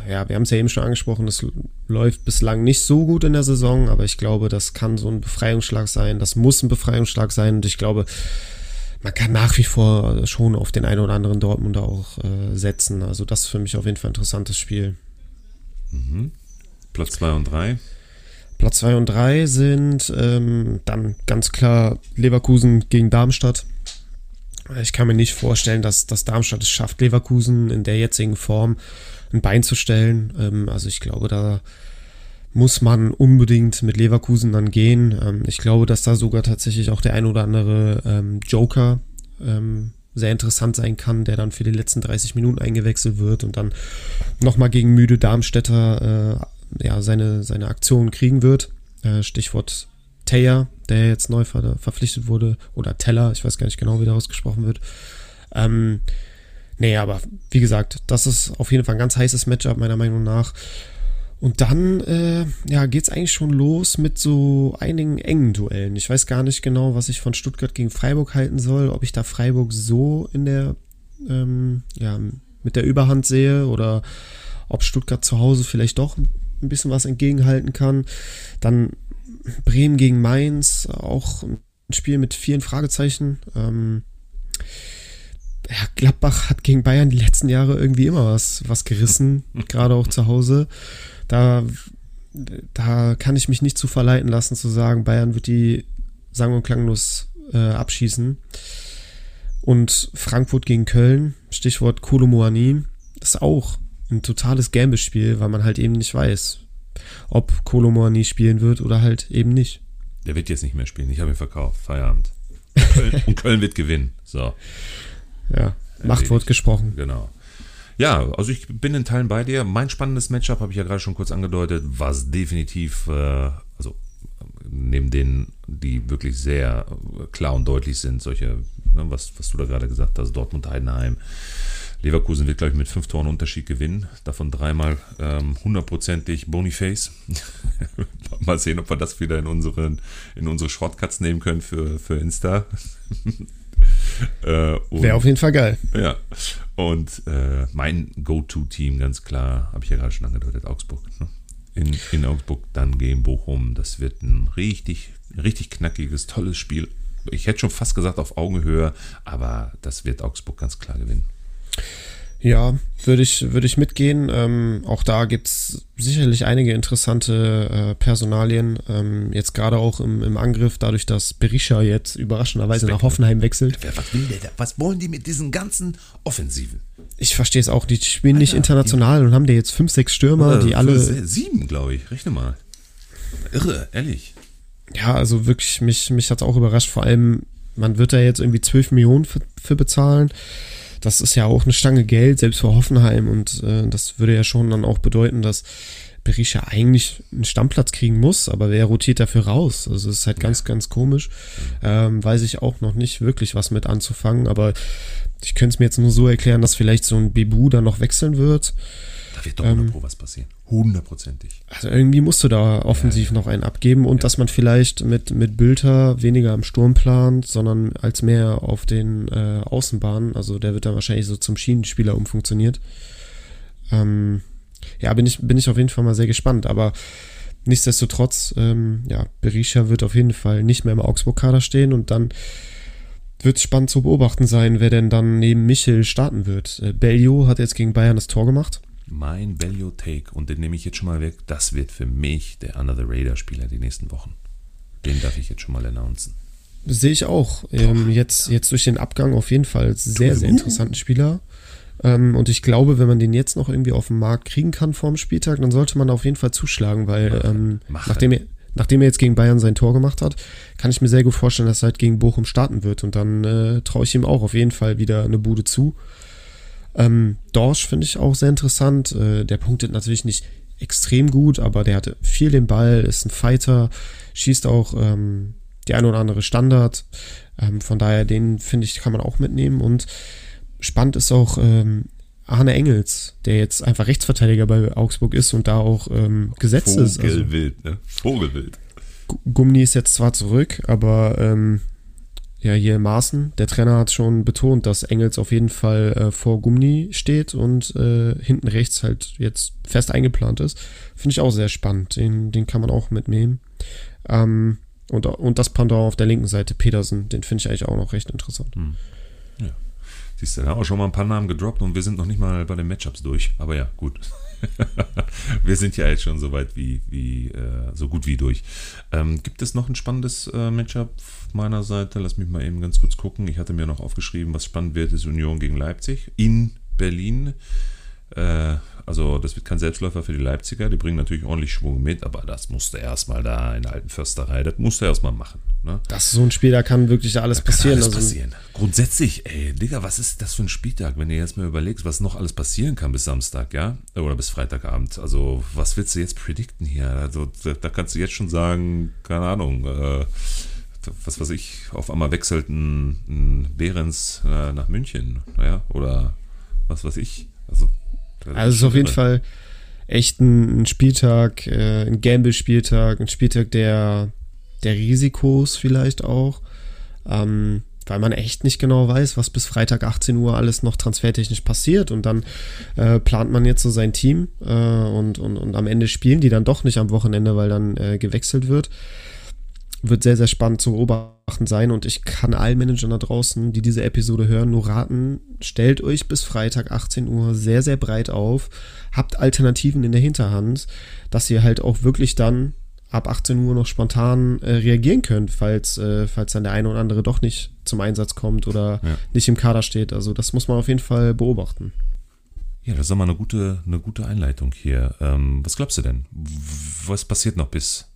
ja, wir haben es ja eben schon angesprochen, es läuft bislang nicht so gut in der Saison, aber ich glaube, das kann so ein Befreiungsschlag sein. Das muss ein Befreiungsschlag sein und ich glaube, man kann nach wie vor schon auf den einen oder anderen Dortmunder auch äh, setzen. Also das ist für mich auf jeden Fall ein interessantes Spiel. Platz 2 und 3? Platz 2 und 3 sind ähm, dann ganz klar Leverkusen gegen Darmstadt. Ich kann mir nicht vorstellen, dass, dass Darmstadt es schafft, Leverkusen in der jetzigen Form ein Bein zu stellen. Ähm, also ich glaube, da muss man unbedingt mit Leverkusen dann gehen. Ähm, ich glaube, dass da sogar tatsächlich auch der ein oder andere ähm, Joker ähm, sehr interessant sein kann, der dann für die letzten 30 Minuten eingewechselt wird und dann nochmal gegen müde Darmstädter äh, ja, seine, seine Aktion kriegen wird. Äh, Stichwort Taylor, der jetzt neu ver verpflichtet wurde, oder Teller, ich weiß gar nicht genau, wie der ausgesprochen wird. Ähm, nee, aber wie gesagt, das ist auf jeden Fall ein ganz heißes Matchup, meiner Meinung nach. Und dann äh, ja, geht es eigentlich schon los mit so einigen engen Duellen. Ich weiß gar nicht genau, was ich von Stuttgart gegen Freiburg halten soll, ob ich da Freiburg so in der, ähm, ja, mit der Überhand sehe oder ob Stuttgart zu Hause vielleicht doch ein bisschen was entgegenhalten kann. Dann Bremen gegen Mainz, auch ein Spiel mit vielen Fragezeichen. Ähm, ja, Gladbach hat gegen Bayern die letzten Jahre irgendwie immer was, was gerissen, (laughs) gerade auch zu Hause. Da, da kann ich mich nicht zu verleiten lassen, zu sagen, Bayern wird die sang- und klanglos äh, abschießen. Und Frankfurt gegen Köln, Stichwort Kolomoani, ist auch ein totales Gamble-Spiel, weil man halt eben nicht weiß, ob Kolomoani spielen wird oder halt eben nicht. Der wird jetzt nicht mehr spielen. Ich habe ihn verkauft. Feierabend. Und Köln, (laughs) und Köln wird gewinnen. So. Ja, Machtwort gesprochen. Genau. Ja, also ich bin in Teilen bei dir. Mein spannendes Matchup, habe ich ja gerade schon kurz angedeutet, was definitiv, äh, also neben denen, die wirklich sehr klar und deutlich sind, solche, ne, was, was du da gerade gesagt hast, Dortmund-Heidenheim. Leverkusen wird, glaube ich, mit fünf Toren Unterschied gewinnen. Davon dreimal ähm, hundertprozentig Boniface. (laughs) Mal sehen, ob wir das wieder in, unseren, in unsere Shortcuts nehmen können für, für Insta. Äh, Wäre auf jeden Fall geil. Ja. Und äh, mein Go-To-Team, ganz klar, habe ich ja gerade schon angedeutet, Augsburg. Ne? In, in Augsburg, dann gegen Bochum. Das wird ein richtig, richtig knackiges, tolles Spiel. Ich hätte schon fast gesagt auf Augenhöhe, aber das wird Augsburg ganz klar gewinnen. Ja, würde ich, würde ich mitgehen. Ähm, auch da gibt es sicherlich einige interessante äh, Personalien. Ähm, jetzt gerade auch im, im Angriff, dadurch, dass Berisha jetzt überraschenderweise nach Hoffenheim wechselt. Was will der da? Was wollen die mit diesen ganzen Offensiven? Ich verstehe es auch. Die spielen Alter, nicht international ja. und haben da jetzt fünf, sechs Stürmer, die alle. Sieben, glaube ich. Rechne mal. Irre, ehrlich. Ja, also wirklich, mich, mich hat es auch überrascht. Vor allem, man wird da jetzt irgendwie zwölf Millionen für, für bezahlen das ist ja auch eine Stange Geld, selbst für Hoffenheim. Und äh, das würde ja schon dann auch bedeuten, dass Berisha eigentlich einen Stammplatz kriegen muss, aber wer rotiert dafür raus? Also es ist halt ja. ganz, ganz komisch. Ähm, weiß ich auch noch nicht wirklich was mit anzufangen, aber ich könnte es mir jetzt nur so erklären, dass vielleicht so ein Bibu dann noch wechseln wird. Da wird doch ähm, was passieren. Hundertprozentig. Also irgendwie musst du da offensiv ja, ja. noch einen abgeben und ja. dass man vielleicht mit, mit Bülter weniger am Sturm plant, sondern als mehr auf den äh, Außenbahnen. Also der wird dann wahrscheinlich so zum Schienenspieler umfunktioniert. Ähm, ja, bin ich, bin ich auf jeden Fall mal sehr gespannt. Aber nichtsdestotrotz, ähm, ja, Berisha wird auf jeden Fall nicht mehr im Augsburg-Kader stehen und dann wird es spannend zu beobachten sein, wer denn dann neben Michel starten wird. Äh, Bellio hat jetzt gegen Bayern das Tor gemacht mein Value Take, und den nehme ich jetzt schon mal weg, das wird für mich der Under the Radar Spieler die nächsten Wochen. Den darf ich jetzt schon mal announcen. Sehe ich auch. Ähm, jetzt, jetzt durch den Abgang auf jeden Fall sehr, sehr interessanten Spieler. Ähm, und ich glaube, wenn man den jetzt noch irgendwie auf den Markt kriegen kann vor dem Spieltag, dann sollte man auf jeden Fall zuschlagen, weil. Ähm, Mache. nachdem, er, nachdem er jetzt gegen Bayern sein Tor gemacht hat, kann ich mir sehr gut vorstellen, dass er halt gegen Bochum starten wird. Und dann äh, traue ich ihm auch auf jeden Fall wieder eine Bude zu. Ähm, Dorsch finde ich auch sehr interessant. Äh, der punktet natürlich nicht extrem gut, aber der hat viel den Ball, ist ein Fighter, schießt auch ähm, die ein oder andere Standard. Ähm, von daher, den finde ich, kann man auch mitnehmen. Und spannend ist auch ähm, Arne Engels, der jetzt einfach Rechtsverteidiger bei Augsburg ist und da auch ähm, gesetzt ist. Also Vogelwild, also, ne? Vogelwild. Gummi ist jetzt zwar zurück, aber ähm, ja, hier Maaßen, der Trainer hat schon betont, dass Engels auf jeden Fall äh, vor Gumni steht und äh, hinten rechts halt jetzt fest eingeplant ist. Finde ich auch sehr spannend. Den, den kann man auch mitnehmen. Ähm, und, und das Pendant auf der linken Seite, Petersen, den finde ich eigentlich auch noch recht interessant. Hm. Ja. Siehst du, da haben wir schon mal ein paar Namen gedroppt und wir sind noch nicht mal bei den Matchups durch. Aber ja, gut. (laughs) wir sind ja jetzt schon so weit wie, wie äh, so gut wie durch. Ähm, gibt es noch ein spannendes äh, Matchup meiner Seite? Lass mich mal eben ganz kurz gucken. Ich hatte mir noch aufgeschrieben, was spannend wird, ist Union gegen Leipzig in Berlin. Äh, also das wird kein Selbstläufer für die Leipziger. Die bringen natürlich ordentlich Schwung mit, aber das musste erstmal da in der alten Försterei, das musste er erstmal machen. Ne? Das ist so ein Spiel, da kann wirklich alles da passieren. alles also passieren. Grundsätzlich, ey, Digga, was ist das für ein Spieltag, wenn du jetzt mal überlegst, was noch alles passieren kann bis Samstag, ja? Oder bis Freitagabend. Also, was willst du jetzt predikten hier? Also, da, da kannst du jetzt schon sagen, keine Ahnung, äh, was weiß ich, auf einmal wechselt ein, ein Behrens äh, nach München, ja? Oder was weiß ich. Also, also es ist auf jeden Fall echt ein, ein Spieltag, äh, ein Gamble-Spieltag, ein Spieltag der, der Risikos vielleicht auch. Ähm, weil man echt nicht genau weiß, was bis Freitag 18 Uhr alles noch transfertechnisch passiert. Und dann äh, plant man jetzt so sein Team äh, und, und, und am Ende spielen die dann doch nicht am Wochenende, weil dann äh, gewechselt wird wird sehr, sehr spannend zu beobachten sein und ich kann allen Managern da draußen, die diese Episode hören, nur raten, stellt euch bis Freitag 18 Uhr sehr, sehr breit auf, habt Alternativen in der Hinterhand, dass ihr halt auch wirklich dann ab 18 Uhr noch spontan äh, reagieren könnt, falls, äh, falls dann der eine oder andere doch nicht zum Einsatz kommt oder ja. nicht im Kader steht. Also das muss man auf jeden Fall beobachten. Ja, das ist mal eine gute, eine gute Einleitung hier. Ähm, was glaubst du denn? Was passiert noch bis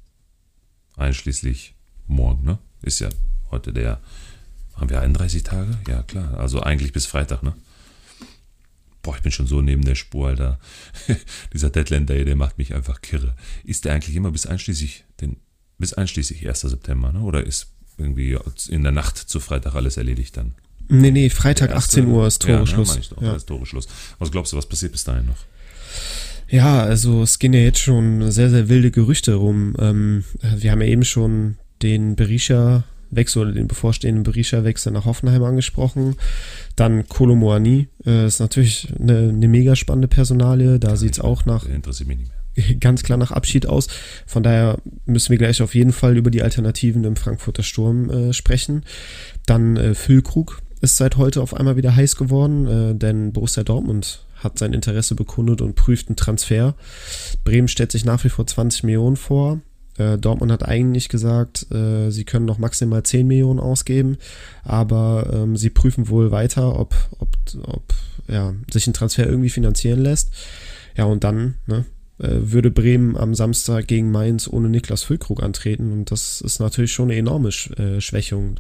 einschließlich morgen, ne? Ist ja heute der Haben wir 31 Tage? Ja, klar. Also eigentlich bis Freitag, ne? Boah, ich bin schon so neben der Spur, Alter. (laughs) Dieser Deadline Day, der macht mich einfach kirre. Ist der eigentlich immer bis einschließlich, den, bis einschließlich 1. September, ne? Oder ist irgendwie in der Nacht zu Freitag alles erledigt dann? Nee, nee, Freitag erste, 18 Uhr ist Toreschluss. Ja, ne, doch, ja. ist Toreschluss. Was glaubst du, was passiert bis dahin noch? Ja, also es gehen ja jetzt schon sehr, sehr wilde Gerüchte rum. Ähm, wir haben ja eben schon den Berisha-Wechsel oder den bevorstehenden Berisha-Wechsel nach Hoffenheim angesprochen. Dann Kolomoani äh, ist natürlich eine, eine mega spannende Personalie. Da sieht es auch nach. Interessiert mich nicht mehr (laughs) ganz klar nach Abschied aus. Von daher müssen wir gleich auf jeden Fall über die Alternativen im Frankfurter Sturm äh, sprechen. Dann äh, Füllkrug ist seit heute auf einmal wieder heiß geworden, äh, denn Borussia Dortmund hat sein Interesse bekundet und prüft einen Transfer. Bremen stellt sich nach wie vor 20 Millionen vor. Äh, Dortmund hat eigentlich gesagt, äh, sie können noch maximal 10 Millionen ausgeben, aber ähm, sie prüfen wohl weiter, ob, ob, ob ja, sich ein Transfer irgendwie finanzieren lässt. Ja, und dann ne, äh, würde Bremen am Samstag gegen Mainz ohne Niklas Füllkrug antreten und das ist natürlich schon eine enorme äh, Schwächung.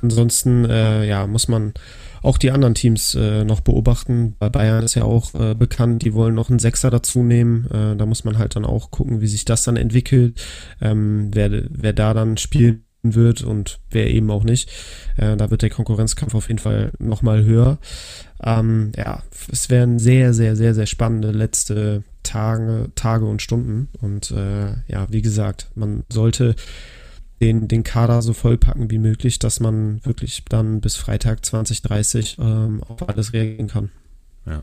Ansonsten äh, ja, muss man auch die anderen Teams äh, noch beobachten. Bei Bayern ist ja auch äh, bekannt, die wollen noch einen Sechser dazu nehmen. Äh, da muss man halt dann auch gucken, wie sich das dann entwickelt, ähm, wer, wer da dann spielen wird und wer eben auch nicht. Äh, da wird der Konkurrenzkampf auf jeden Fall nochmal höher. Ähm, ja, es werden sehr, sehr, sehr, sehr spannende letzte Tage, Tage und Stunden. Und äh, ja, wie gesagt, man sollte den, den Kader so vollpacken wie möglich, dass man wirklich dann bis Freitag 2030 ähm, auf alles reagieren kann. Ja.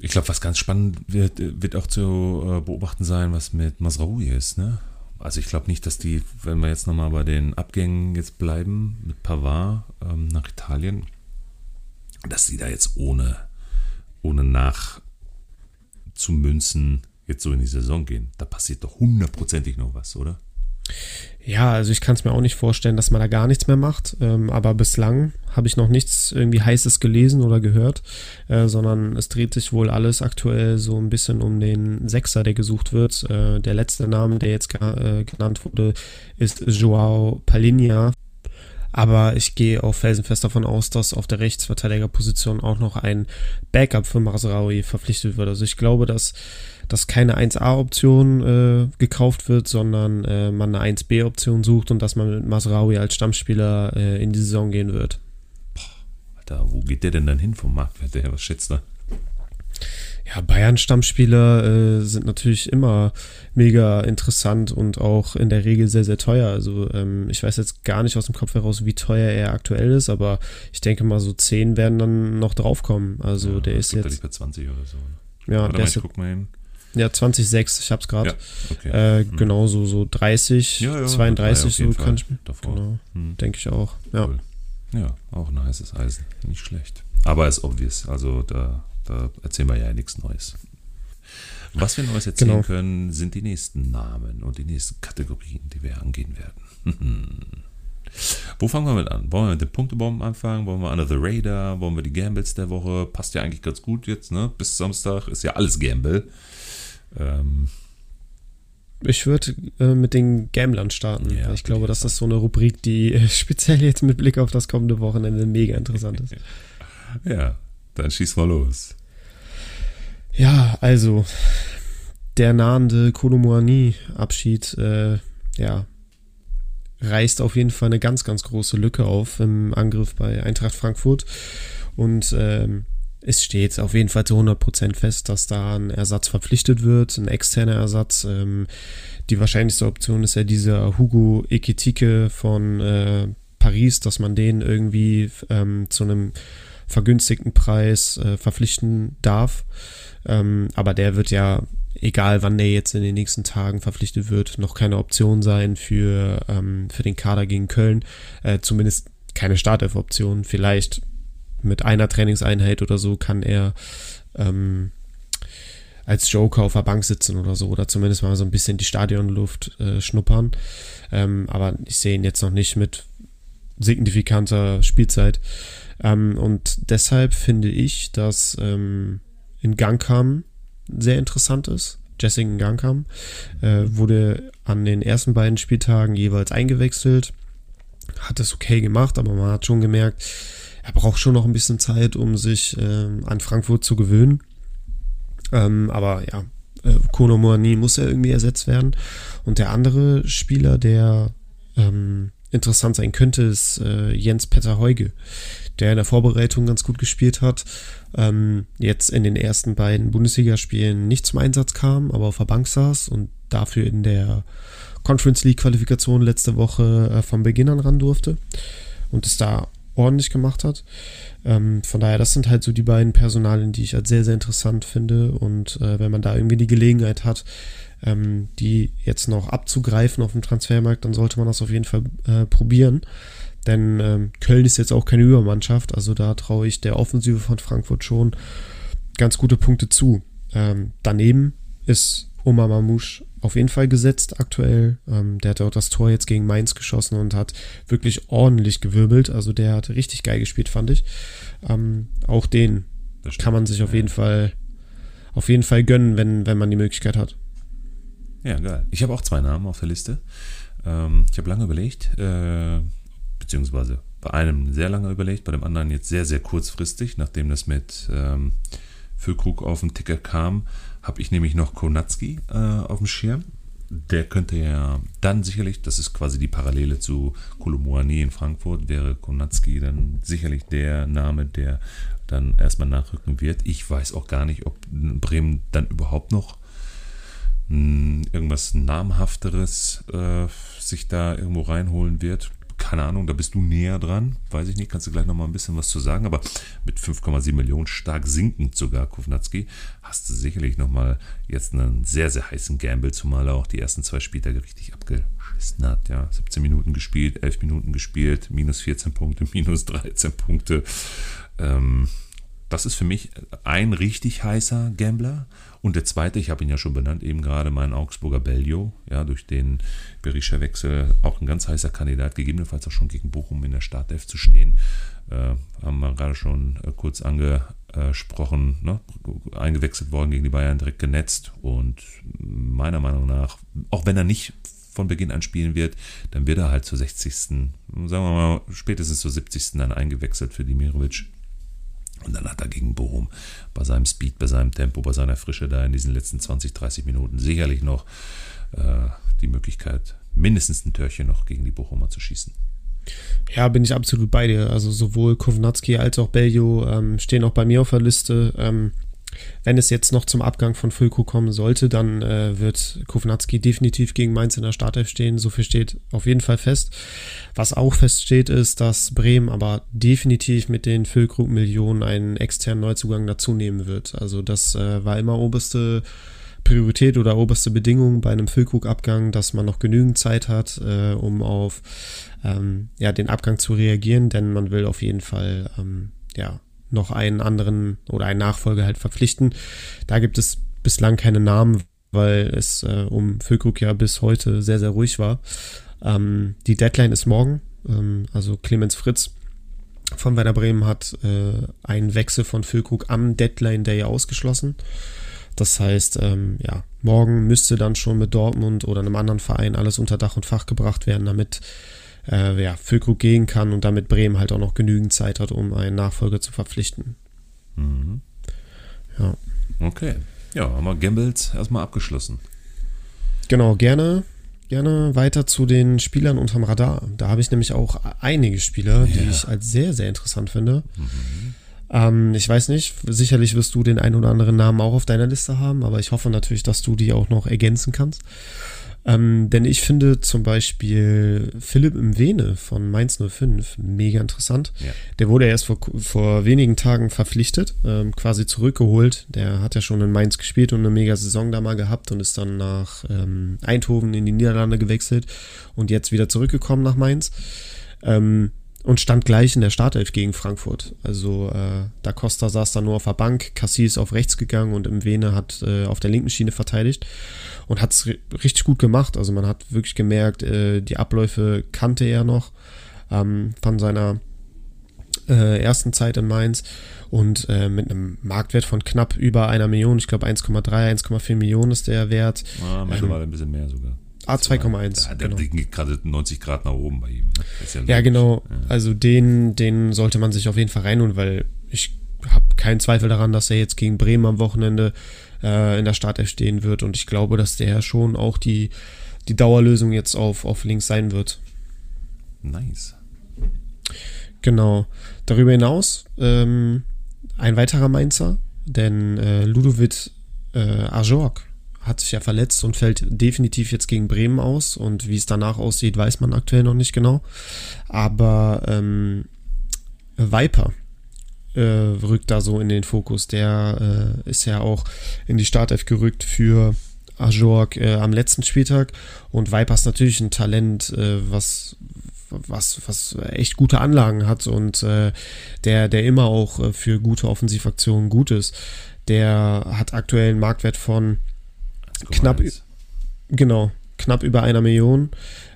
Ich glaube, was ganz spannend wird, wird auch zu äh, beobachten sein, was mit Masraoui ist. Ne? Also ich glaube nicht, dass die, wenn wir jetzt nochmal bei den Abgängen jetzt bleiben, mit Pavard ähm, nach Italien, dass die da jetzt ohne, ohne nach zu münzen jetzt so in die Saison gehen. Da passiert doch hundertprozentig noch was, oder? Ja, also ich kann es mir auch nicht vorstellen, dass man da gar nichts mehr macht. Ähm, aber bislang habe ich noch nichts irgendwie Heißes gelesen oder gehört, äh, sondern es dreht sich wohl alles aktuell so ein bisschen um den Sechser, der gesucht wird. Äh, der letzte Name, der jetzt äh, genannt wurde, ist Joao Palinha. Aber ich gehe auch felsenfest davon aus, dass auf der Rechtsverteidigerposition auch noch ein Backup für Masraoui verpflichtet wird. Also ich glaube, dass dass keine 1A-Option äh, gekauft wird, sondern äh, man eine 1B-Option sucht und dass man mit Masraoui als Stammspieler äh, in die Saison gehen wird. Boah, Alter, wo geht der denn dann hin vom Marktwert her? Was schätzt du? Ja, Bayern-Stammspieler äh, sind natürlich immer mega interessant und auch in der Regel sehr, sehr teuer. Also ähm, ich weiß jetzt gar nicht aus dem Kopf heraus, wie teuer er aktuell ist, aber ich denke mal so 10 werden dann noch draufkommen. Also ja, der ist jetzt... bei 20 oder so. Ja, Warte der mal, ist, ich guck mal hin. Ja, 2006, ich hab's gerade. Ja, okay. äh, hm. Genau, so, so 30, ja, ja, 32, so kann ich mir. Genau, hm. denke ich auch. Ja. Cool. ja, auch ein heißes Eisen. Nicht schlecht. Aber ist obvious, also da, da erzählen wir ja nichts Neues. Was wir Neues erzählen genau. können, sind die nächsten Namen und die nächsten Kategorien, die wir angehen werden. (laughs) Wo fangen wir mit an? Wollen wir mit den Punktebomben anfangen? Wollen wir Under the Radar? Wollen wir die Gambles der Woche? Passt ja eigentlich ganz gut jetzt, ne? Bis Samstag ist ja alles Gamble. Ähm, ich würde äh, mit den Gamblern starten. Ja, ich glaube, das ist so eine Rubrik, die äh, (laughs) speziell jetzt mit Blick auf das kommende Wochenende mega interessant ist. (laughs) ja, dann schieß mal los. Ja, also der nahende Kolomoani-Abschied, äh, ja, reißt auf jeden Fall eine ganz, ganz große Lücke auf im Angriff bei Eintracht Frankfurt. Und ähm, es steht auf jeden Fall zu 100% fest, dass da ein Ersatz verpflichtet wird, ein externer Ersatz. Ähm, die wahrscheinlichste Option ist ja dieser Hugo Ekitike von äh, Paris, dass man den irgendwie ähm, zu einem vergünstigten Preis äh, verpflichten darf. Ähm, aber der wird ja, egal wann der jetzt in den nächsten Tagen verpflichtet wird, noch keine Option sein für, ähm, für den Kader gegen Köln. Äh, zumindest keine Startelf-Option. Vielleicht mit einer Trainingseinheit oder so kann er ähm, als Joker auf der Bank sitzen oder so oder zumindest mal so ein bisschen die Stadionluft äh, schnuppern. Ähm, aber ich sehe ihn jetzt noch nicht mit signifikanter Spielzeit. Ähm, und deshalb finde ich, dass ähm, in Gangkam sehr interessant ist. Jessica Gangkam äh, wurde an den ersten beiden Spieltagen jeweils eingewechselt hat es okay gemacht, aber man hat schon gemerkt, er braucht schon noch ein bisschen Zeit, um sich äh, an Frankfurt zu gewöhnen. Ähm, aber ja, äh, Kono Moani muss ja irgendwie ersetzt werden. Und der andere Spieler, der ähm, interessant sein könnte, ist äh, Jens Petter Heuge, der in der Vorbereitung ganz gut gespielt hat. Ähm, jetzt in den ersten beiden Bundesligaspielen nicht zum Einsatz kam, aber auf der Bank saß und dafür in der Conference League Qualifikation letzte Woche äh, von Beginn an ran durfte und es da ordentlich gemacht hat. Ähm, von daher, das sind halt so die beiden Personalien, die ich als sehr, sehr interessant finde. Und äh, wenn man da irgendwie die Gelegenheit hat, ähm, die jetzt noch abzugreifen auf dem Transfermarkt, dann sollte man das auf jeden Fall äh, probieren. Denn ähm, Köln ist jetzt auch keine Übermannschaft, also da traue ich der Offensive von Frankfurt schon ganz gute Punkte zu. Ähm, daneben ist Omar Mamouche auf jeden Fall gesetzt aktuell. Ähm, der hat auch das Tor jetzt gegen Mainz geschossen und hat wirklich ordentlich gewirbelt. Also der hat richtig geil gespielt, fand ich. Ähm, auch den kann man sich auf jeden Fall auf jeden Fall gönnen, wenn, wenn man die Möglichkeit hat. Ja, geil. Ich habe auch zwei Namen auf der Liste. Ähm, ich habe lange überlegt, äh, beziehungsweise bei einem sehr lange überlegt, bei dem anderen jetzt sehr, sehr kurzfristig, nachdem das mit ähm, Füllkrug auf den Ticker kam, habe ich nämlich noch Konatski äh, auf dem Schirm. Der könnte ja dann sicherlich, das ist quasi die Parallele zu Kolomoani in Frankfurt, wäre Konatski dann sicherlich der Name, der dann erstmal nachrücken wird. Ich weiß auch gar nicht, ob Bremen dann überhaupt noch hm, irgendwas namhafteres äh, sich da irgendwo reinholen wird keine Ahnung, da bist du näher dran, weiß ich nicht, kannst du gleich nochmal ein bisschen was zu sagen, aber mit 5,7 Millionen stark sinkend sogar Kovnatski, hast du sicherlich nochmal jetzt einen sehr, sehr heißen Gamble, zumal er auch die ersten zwei Spieltage richtig abgeschissen hat, ja, 17 Minuten gespielt, 11 Minuten gespielt, minus 14 Punkte, (laughs) minus 13 Punkte, ähm, das ist für mich ein richtig heißer Gambler. Und der zweite, ich habe ihn ja schon benannt, eben gerade mein Augsburger Bellio, ja, durch den Berisha-Wechsel auch ein ganz heißer Kandidat, gegebenenfalls auch schon gegen Bochum in der Startelf zu stehen. Äh, haben wir gerade schon äh, kurz angesprochen, ne? eingewechselt worden gegen die Bayern, direkt genetzt. Und meiner Meinung nach, auch wenn er nicht von Beginn an spielen wird, dann wird er halt zur 60. sagen wir mal, spätestens zur 70. dann eingewechselt für Dimirovic. Und dann hat er gegen Bochum bei seinem Speed, bei seinem Tempo, bei seiner Frische da in diesen letzten 20, 30 Minuten sicherlich noch äh, die Möglichkeit, mindestens ein Törchen noch gegen die Bochumer zu schießen. Ja, bin ich absolut bei dir. Also sowohl Kovnatski als auch Bellio ähm, stehen auch bei mir auf der Liste. Ähm, wenn es jetzt noch zum Abgang von Fulko kommen sollte, dann äh, wird Kovnatski definitiv gegen Mainz in der Startelf stehen. So viel steht auf jeden Fall fest. Was auch feststeht, ist, dass Bremen aber definitiv mit den Füllkrug-Millionen einen externen Neuzugang dazu nehmen wird. Also das äh, war immer oberste Priorität oder oberste Bedingung bei einem Füllkrug-Abgang, dass man noch genügend Zeit hat, äh, um auf ähm, ja, den Abgang zu reagieren, denn man will auf jeden Fall ähm, ja, noch einen anderen oder einen Nachfolger halt verpflichten. Da gibt es bislang keine Namen, weil es äh, um Füllkrug ja bis heute sehr, sehr ruhig war. Ähm, die Deadline ist morgen, ähm, also Clemens Fritz von Werder Bremen hat äh, einen Wechsel von Füllkrug am Deadline Day ausgeschlossen. Das heißt, ähm, ja, morgen müsste dann schon mit Dortmund oder einem anderen Verein alles unter Dach und Fach gebracht werden, damit äh, ja, Füllkrug gehen kann und damit Bremen halt auch noch genügend Zeit hat, um einen Nachfolger zu verpflichten. Mhm. Ja. Okay. Ja, haben wir Gambles erstmal abgeschlossen. Genau, gerne, gerne weiter zu den Spielern unterm Radar. Da habe ich nämlich auch einige Spieler, die ich als sehr, sehr interessant finde. Mhm. Ähm, ich weiß nicht, sicherlich wirst du den einen oder anderen Namen auch auf deiner Liste haben, aber ich hoffe natürlich, dass du die auch noch ergänzen kannst. Ähm, denn ich finde zum Beispiel Philipp im Vene von Mainz 05 mega interessant. Ja. Der wurde erst vor, vor wenigen Tagen verpflichtet, ähm, quasi zurückgeholt. Der hat ja schon in Mainz gespielt und eine mega Saison da mal gehabt und ist dann nach ähm, Eindhoven in die Niederlande gewechselt und jetzt wieder zurückgekommen nach Mainz. Ähm, und stand gleich in der Startelf gegen Frankfurt. Also äh, Da Costa saß da nur auf der Bank, Cassis ist auf rechts gegangen und im Vene hat äh, auf der linken Schiene verteidigt und hat es richtig gut gemacht. Also man hat wirklich gemerkt, äh, die Abläufe kannte er noch ähm, von seiner äh, ersten Zeit in Mainz und äh, mit einem Marktwert von knapp über einer Million, ich glaube 1,3, 1,4 Millionen ist der Wert. Ah, mittlerweile ähm, ein bisschen mehr sogar. Ah, 2,1. Ja, der genau. geht gerade 90 Grad nach oben bei ihm. Ne? Ja, ja genau. Ja. Also den, den sollte man sich auf jeden Fall reinholen, weil ich habe keinen Zweifel daran, dass er jetzt gegen Bremen am Wochenende äh, in der Startelf stehen wird. Und ich glaube, dass der schon auch die, die Dauerlösung jetzt auf, auf links sein wird. Nice. Genau. Darüber hinaus ähm, ein weiterer Mainzer, denn äh, Ludovic äh, Ajorg hat sich ja verletzt und fällt definitiv jetzt gegen Bremen aus. Und wie es danach aussieht, weiß man aktuell noch nicht genau. Aber ähm, Viper äh, rückt da so in den Fokus. Der äh, ist ja auch in die Startelf gerückt für Ajorg äh, am letzten Spieltag. Und Viper ist natürlich ein Talent, äh, was was, was echt gute Anlagen hat und äh, der, der immer auch äh, für gute Offensivaktionen gut ist. Der hat aktuell einen Marktwert von knapp, genau, knapp über einer Million.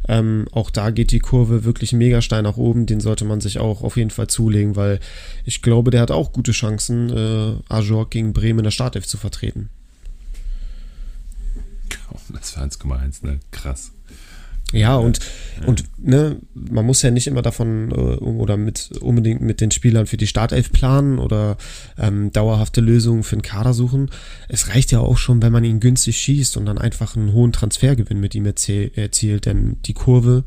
Ähm, auch da geht die Kurve wirklich mega steil nach oben. Den sollte man sich auch auf jeden Fall zulegen, weil ich glaube, der hat auch gute Chancen, äh, Ajor gegen Bremen in der Startelf zu vertreten. Das war 1,1, ne? Krass. Ja, und, ja. und ne, man muss ja nicht immer davon äh, oder mit unbedingt mit den Spielern für die Startelf planen oder ähm, dauerhafte Lösungen für den Kader suchen. Es reicht ja auch schon, wenn man ihn günstig schießt und dann einfach einen hohen Transfergewinn mit ihm erzielt, denn die Kurve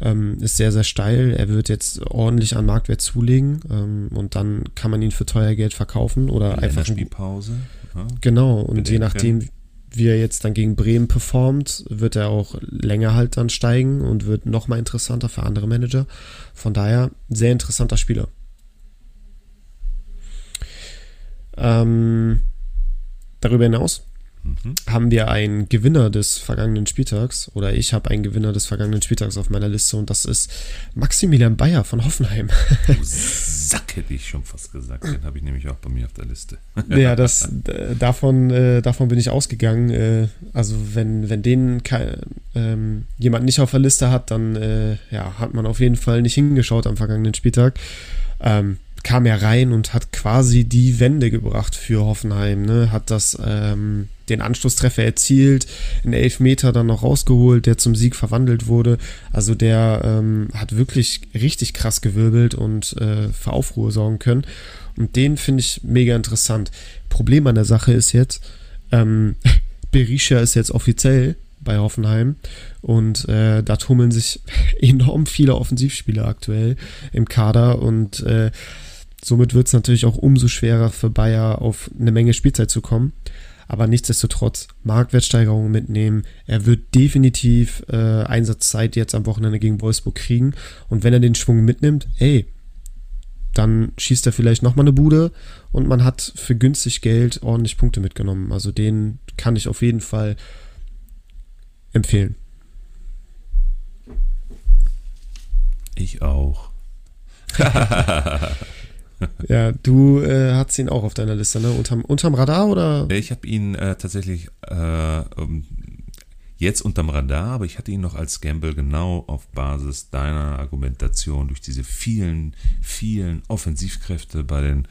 ähm, ist sehr, sehr steil. Er wird jetzt ordentlich an Marktwert zulegen ähm, und dann kann man ihn für teuer Geld verkaufen oder einfach. Spielpause. Ja. Genau, und je nachdem, wie er jetzt dann gegen Bremen performt, wird er auch länger halt dann steigen und wird nochmal interessanter für andere Manager. Von daher, sehr interessanter Spieler. Ähm, darüber hinaus mhm. haben wir einen Gewinner des vergangenen Spieltags oder ich habe einen Gewinner des vergangenen Spieltags auf meiner Liste und das ist Maximilian Bayer von Hoffenheim. (laughs) Sack hätte ich schon fast gesagt. Den habe ich nämlich auch bei mir auf der Liste. (laughs) ja, das, davon, äh, davon bin ich ausgegangen. Äh, also wenn, wenn den ähm, jemand nicht auf der Liste hat, dann äh, ja, hat man auf jeden Fall nicht hingeschaut am vergangenen Spieltag. Ähm, kam er rein und hat quasi die Wende gebracht für Hoffenheim. Ne? Hat das ähm, den Anschlusstreffer erzielt, einen Elfmeter dann noch rausgeholt, der zum Sieg verwandelt wurde. Also der ähm, hat wirklich richtig krass gewirbelt und äh, für Aufruhr sorgen können. Und den finde ich mega interessant. Problem an der Sache ist jetzt, ähm, (laughs) Berisha ist jetzt offiziell bei Hoffenheim und äh, da tummeln sich (laughs) enorm viele Offensivspieler aktuell im Kader und äh, somit wird es natürlich auch umso schwerer für Bayer auf eine Menge Spielzeit zu kommen aber nichtsdestotrotz Marktwertsteigerungen mitnehmen. Er wird definitiv äh, Einsatzzeit jetzt am Wochenende gegen Wolfsburg kriegen und wenn er den Schwung mitnimmt, ey, dann schießt er vielleicht nochmal eine Bude und man hat für günstig Geld ordentlich Punkte mitgenommen. Also den kann ich auf jeden Fall empfehlen. Ich auch. (laughs) ja, du äh, hast ihn auch auf deiner Liste, ne? Unterm, unterm Radar oder? Ich habe ihn äh, tatsächlich äh, jetzt unterm Radar, aber ich hatte ihn noch als Gamble genau auf Basis deiner Argumentation durch diese vielen, vielen Offensivkräfte bei den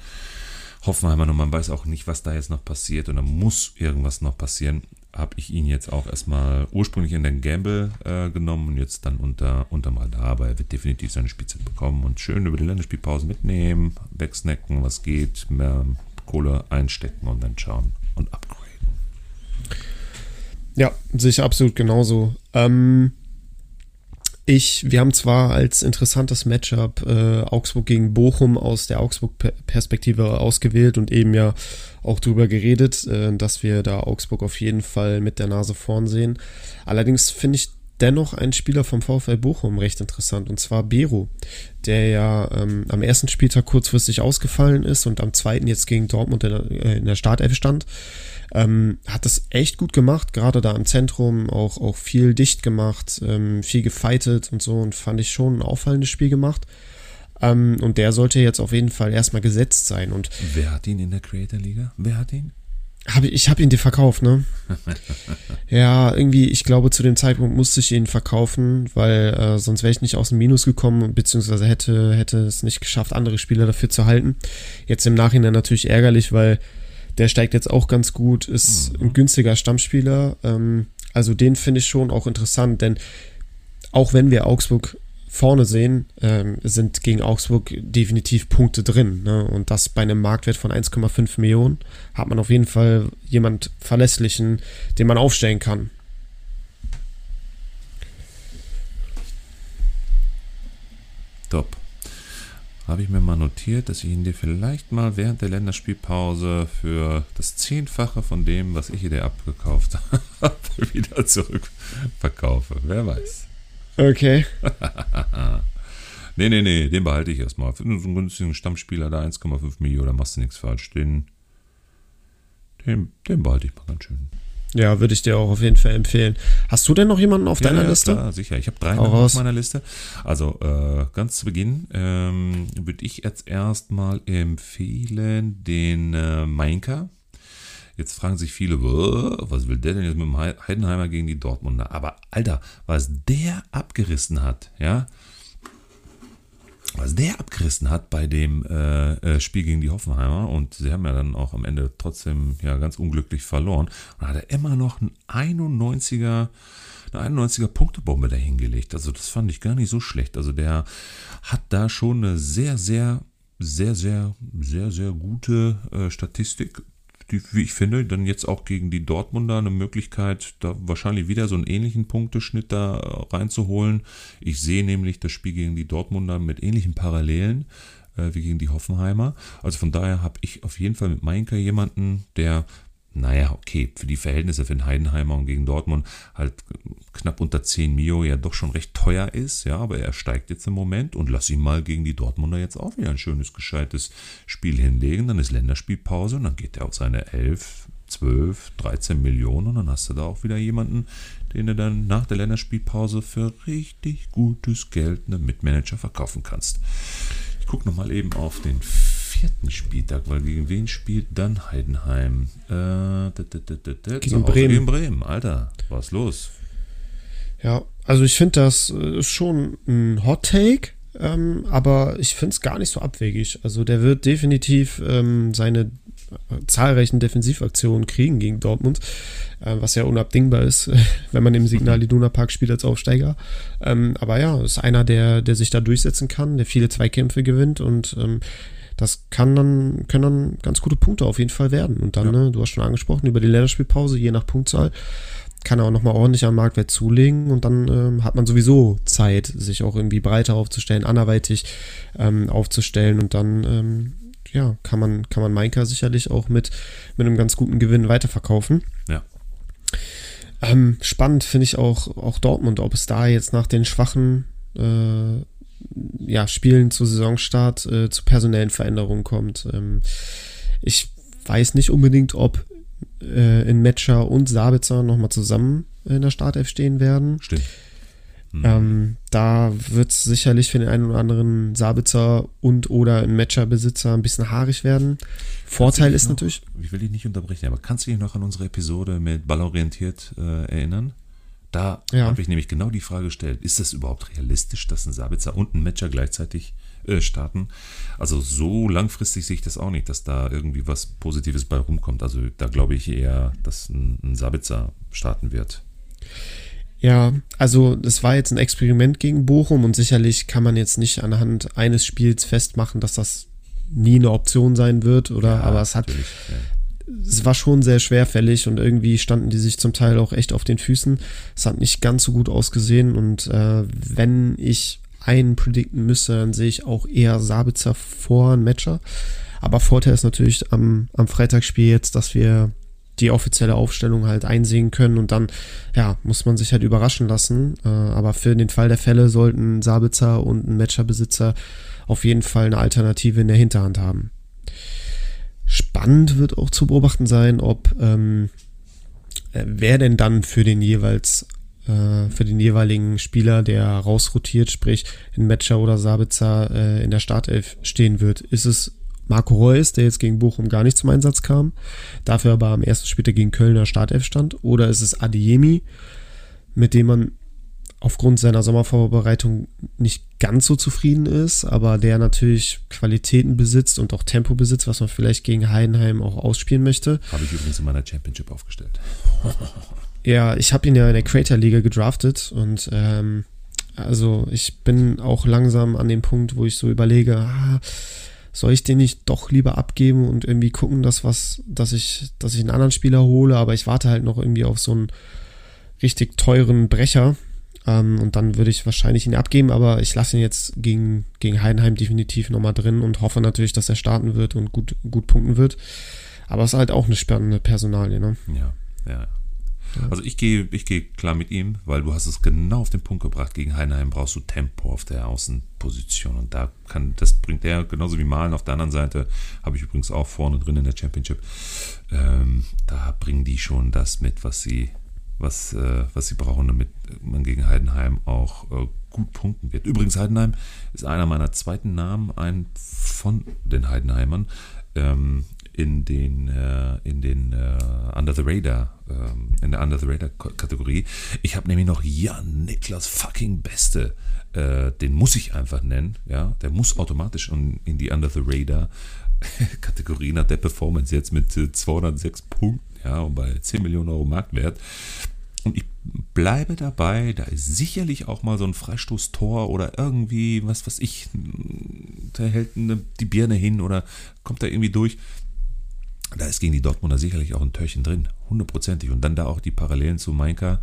Hoffenheimer und man weiß auch nicht, was da jetzt noch passiert und da muss irgendwas noch passieren habe ich ihn jetzt auch erstmal ursprünglich in den Gamble äh, genommen und jetzt dann unter, unterm Radar. Aber er wird definitiv seine Spielzeit bekommen und schön über die Länderspielpause mitnehmen, wegsnacken, was geht, mehr Kohle einstecken und dann schauen und upgraden. Ja, sicher absolut genauso. Ähm, ich, wir haben zwar als interessantes Matchup äh, Augsburg gegen Bochum aus der Augsburg-Perspektive ausgewählt und eben ja auch drüber geredet, äh, dass wir da Augsburg auf jeden Fall mit der Nase vorn sehen. Allerdings finde ich dennoch einen Spieler vom VfL Bochum recht interessant und zwar Bero, der ja ähm, am ersten Spieltag kurzfristig ausgefallen ist und am zweiten jetzt gegen Dortmund in der, äh, in der Startelf stand. Ähm, hat das echt gut gemacht, gerade da im Zentrum, auch, auch viel dicht gemacht, ähm, viel gefightet und so und fand ich schon ein auffallendes Spiel gemacht. Ähm, und der sollte jetzt auf jeden Fall erstmal gesetzt sein. Und Wer hat ihn in der Creator Liga? Wer hat ihn? Hab ich habe ihn dir verkauft, ne? (laughs) ja, irgendwie, ich glaube, zu dem Zeitpunkt musste ich ihn verkaufen, weil äh, sonst wäre ich nicht aus dem Minus gekommen, beziehungsweise hätte, hätte es nicht geschafft, andere Spieler dafür zu halten. Jetzt im Nachhinein natürlich ärgerlich, weil der steigt jetzt auch ganz gut, ist mhm. ein günstiger Stammspieler. Ähm, Also den finde ich schon auch interessant, denn auch wenn wir Augsburg vorne sehen, ähm, sind gegen Augsburg definitiv Punkte drin. Ne? Und das bei einem Marktwert von 1,5 Millionen hat man auf jeden Fall jemand Verlässlichen, den man aufstellen kann. Top. Habe ich mir mal notiert, dass ich ihn dir vielleicht mal während der Länderspielpause für das Zehnfache von dem, was ich dir abgekauft (laughs) habe, wieder zurückverkaufe. Wer weiß. Okay. (laughs) nee, nee, nee, den behalte ich erstmal. Für so einen günstigen Stammspieler da 1,5 Millionen, da machst du nichts falsch. Den, den, den behalte ich mal ganz schön. Ja, würde ich dir auch auf jeden Fall empfehlen. Hast du denn noch jemanden auf ja, deiner ja, Liste? Ja, sicher. Ich habe drei auf meiner Liste. Also äh, ganz zu Beginn ähm, würde ich jetzt erstmal empfehlen den äh, Mainka. Jetzt fragen sich viele, was will der denn jetzt mit dem Heidenheimer gegen die Dortmunder? Aber Alter, was der abgerissen hat, ja, was der abgerissen hat bei dem äh, äh, Spiel gegen die Hoffenheimer und sie haben ja dann auch am Ende trotzdem ja ganz unglücklich verloren und hat er immer noch einen 91er eine 91er Punktebombe dahingelegt. Also das fand ich gar nicht so schlecht. Also der hat da schon eine sehr, sehr, sehr, sehr, sehr, sehr gute äh, Statistik die, wie ich finde, dann jetzt auch gegen die Dortmunder eine Möglichkeit, da wahrscheinlich wieder so einen ähnlichen Punkteschnitt da reinzuholen. Ich sehe nämlich das Spiel gegen die Dortmunder mit ähnlichen Parallelen äh, wie gegen die Hoffenheimer. Also von daher habe ich auf jeden Fall mit Mainka jemanden, der naja, okay, für die Verhältnisse für den Heidenheimer und gegen Dortmund halt knapp unter 10 Mio ja doch schon recht teuer ist, ja, aber er steigt jetzt im Moment und lass ihn mal gegen die Dortmunder jetzt auch wieder ein schönes, gescheites Spiel hinlegen, dann ist Länderspielpause und dann geht er auf seine 11, 12, 13 Millionen und dann hast du da auch wieder jemanden, den du dann nach der Länderspielpause für richtig gutes Geld einem Mitmanager verkaufen kannst. Ich gucke nochmal eben auf den vierten Spieltag, weil gegen wen spielt dann Heidenheim? Äh, gegen Bremen. Gegen Bremen, Alter, was los? Ja, also ich finde das äh, schon ein Hot Take, ähm, aber ich finde es gar nicht so abwegig. Also der wird definitiv ähm, seine äh, zahlreichen Defensivaktionen kriegen gegen Dortmund, äh, was ja unabdingbar ist, (laughs) wenn man im Signal Iduna Park spielt als Aufsteiger. Ähm, aber ja, ist einer, der, der sich da durchsetzen kann, der viele Zweikämpfe gewinnt und ähm, das kann dann, können dann ganz gute Punkte auf jeden Fall werden. Und dann, ja. ne, du hast schon angesprochen, über die Länderspielpause, je nach Punktzahl, kann er auch nochmal ordentlich am Marktwert zulegen und dann ähm, hat man sowieso Zeit, sich auch irgendwie breiter aufzustellen, anderweitig ähm, aufzustellen und dann ähm, ja, kann man, kann man Mainka sicherlich auch mit, mit einem ganz guten Gewinn weiterverkaufen. Ja. Ähm, spannend finde ich auch, auch Dortmund, ob es da jetzt nach den schwachen äh, ja, Spielen zu Saisonstart äh, zu personellen Veränderungen kommt. Ähm, ich weiß nicht unbedingt, ob äh, in Metscher und Sabitzer nochmal zusammen in der Startelf stehen werden. Stimmt. Mhm. Ähm, da wird es sicherlich für den einen oder anderen Sabitzer und oder ein Matcher-Besitzer ein bisschen haarig werden. Vorteil ist noch, natürlich. Ich will dich nicht unterbrechen, aber kannst du dich noch an unsere Episode mit Ballorientiert äh, erinnern? Da ja. habe ich nämlich genau die Frage gestellt, ist es überhaupt realistisch, dass ein Sabitzer und ein Matcher gleichzeitig äh, starten? Also so langfristig sehe ich das auch nicht, dass da irgendwie was Positives bei rumkommt. Also da glaube ich eher, dass ein, ein Sabitzer starten wird. Ja, also das war jetzt ein Experiment gegen Bochum und sicherlich kann man jetzt nicht anhand eines Spiels festmachen, dass das nie eine Option sein wird, oder? Ja, aber es hat, ja es war schon sehr schwerfällig und irgendwie standen die sich zum Teil auch echt auf den Füßen. Es hat nicht ganz so gut ausgesehen und äh, wenn ich einen predikten müsste, dann sehe ich auch eher Sabitzer vor ein Matcher. Aber Vorteil ist natürlich am, am Freitagsspiel jetzt, dass wir die offizielle Aufstellung halt einsehen können und dann, ja, muss man sich halt überraschen lassen. Äh, aber für den Fall der Fälle sollten Sabitzer und ein Matcherbesitzer auf jeden Fall eine Alternative in der Hinterhand haben. Spannend wird auch zu beobachten sein, ob ähm, äh, wer denn dann für den jeweils äh, für den jeweiligen Spieler, der rausrotiert, sprich in Metscher oder Sabitzer äh, in der Startelf stehen wird. Ist es Marco Reus, der jetzt gegen Bochum gar nicht zum Einsatz kam, dafür aber am ersten Spieltag gegen Kölner Startelf stand, oder ist es Adiemi, mit dem man aufgrund seiner Sommervorbereitung nicht ganz so zufrieden ist, aber der natürlich Qualitäten besitzt und auch Tempo besitzt, was man vielleicht gegen Heidenheim auch ausspielen möchte. Habe ich übrigens in meiner Championship aufgestellt. (laughs) ja, ich habe ihn ja in der Creator Liga gedraftet und ähm, also ich bin auch langsam an dem Punkt, wo ich so überlege, ah, soll ich den nicht doch lieber abgeben und irgendwie gucken, dass was, dass ich, dass ich einen anderen Spieler hole, aber ich warte halt noch irgendwie auf so einen richtig teuren Brecher. Ähm, und dann würde ich wahrscheinlich ihn abgeben, aber ich lasse ihn jetzt gegen, gegen Heidenheim definitiv nochmal drin und hoffe natürlich, dass er starten wird und gut, gut punkten wird. Aber es ist halt auch eine spannende Personalie, ne? Ja, ja. Also ich gehe ich gehe klar mit ihm, weil du hast es genau auf den Punkt gebracht. Gegen Heidenheim brauchst du Tempo auf der Außenposition und da kann das bringt er genauso wie Malen auf der anderen Seite habe ich übrigens auch vorne drin in der Championship. Ähm, da bringen die schon das mit, was sie was äh, was sie brauchen, damit man gegen Heidenheim auch äh, gut punkten wird. Übrigens Heidenheim ist einer meiner zweiten Namen, ein von den Heidenheimern. Ähm, in den, äh, in den äh, Under the Radar, ähm, in der Under the Radar Kategorie. Ich habe nämlich noch Jan Niklas fucking Beste. Äh, den muss ich einfach nennen, ja. Der muss automatisch in, in die Under the Radar (laughs) Kategorie nach der Performance jetzt mit 206 Punkten, ja, und bei 10 Millionen Euro Marktwert. Und ich bleibe dabei, da ist sicherlich auch mal so ein Freistoßtor oder irgendwie, was weiß ich, da hält eine, die Birne hin oder kommt da irgendwie durch da ist gegen die Dortmunder sicherlich auch ein Törchen drin, hundertprozentig. Und dann da auch die Parallelen zu Mainka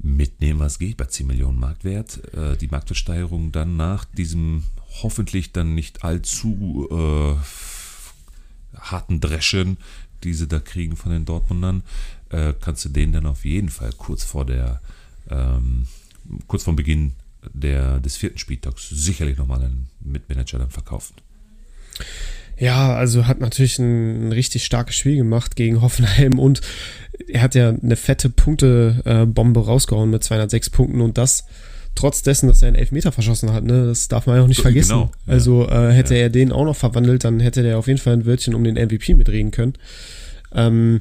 mitnehmen, was geht bei 10 Millionen Marktwert. Äh, die Marktversteigerung dann nach diesem hoffentlich dann nicht allzu äh, harten Dreschen, die sie da kriegen von den Dortmundern, äh, kannst du denen dann auf jeden Fall kurz vor der, ähm, kurz vor Beginn der, des vierten Spieltags sicherlich nochmal einen Mitmanager dann verkaufen. Ja, also hat natürlich ein, ein, richtig starkes Spiel gemacht gegen Hoffenheim und er hat ja eine fette Punktebombe rausgehauen mit 206 Punkten und das trotz dessen, dass er einen Elfmeter verschossen hat. Ne? Das darf man ja auch nicht so, vergessen. Genau, ja. Also äh, hätte ja. er den auch noch verwandelt, dann hätte der auf jeden Fall ein Wörtchen um den MVP mitreden können. Ähm,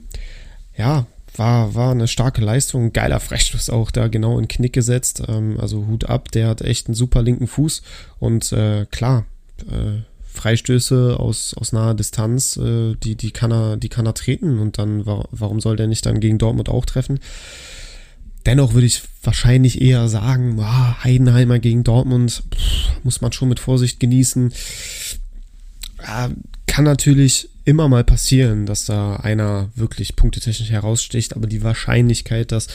ja, war, war eine starke Leistung, geiler Freistoß auch da genau in Knick gesetzt. Ähm, also Hut ab, der hat echt einen super linken Fuß und äh, klar, äh, Freistöße aus, aus naher Distanz, äh, die, die, kann er, die kann er treten und dann, warum soll der nicht dann gegen Dortmund auch treffen? Dennoch würde ich wahrscheinlich eher sagen, ah, Heidenheimer gegen Dortmund pff, muss man schon mit Vorsicht genießen. Ja, kann natürlich immer mal passieren, dass da einer wirklich punktetechnisch heraussticht, aber die Wahrscheinlichkeit, dass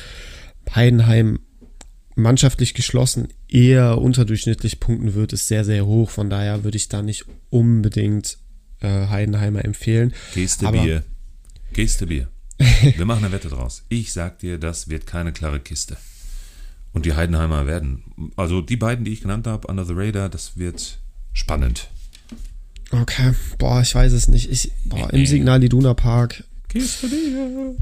Heidenheim mannschaftlich geschlossen eher unterdurchschnittlich punkten wird, ist sehr, sehr hoch. Von daher würde ich da nicht unbedingt äh, Heidenheimer empfehlen. Geste Bier. Geste Bier. (laughs) Wir machen eine Wette draus. Ich sag dir, das wird keine klare Kiste. Und die Heidenheimer werden. Also die beiden, die ich genannt habe, Under the Radar, das wird spannend. Okay, boah, ich weiß es nicht. Ich, boah, im Signal Iduna Park. Kiste Bier.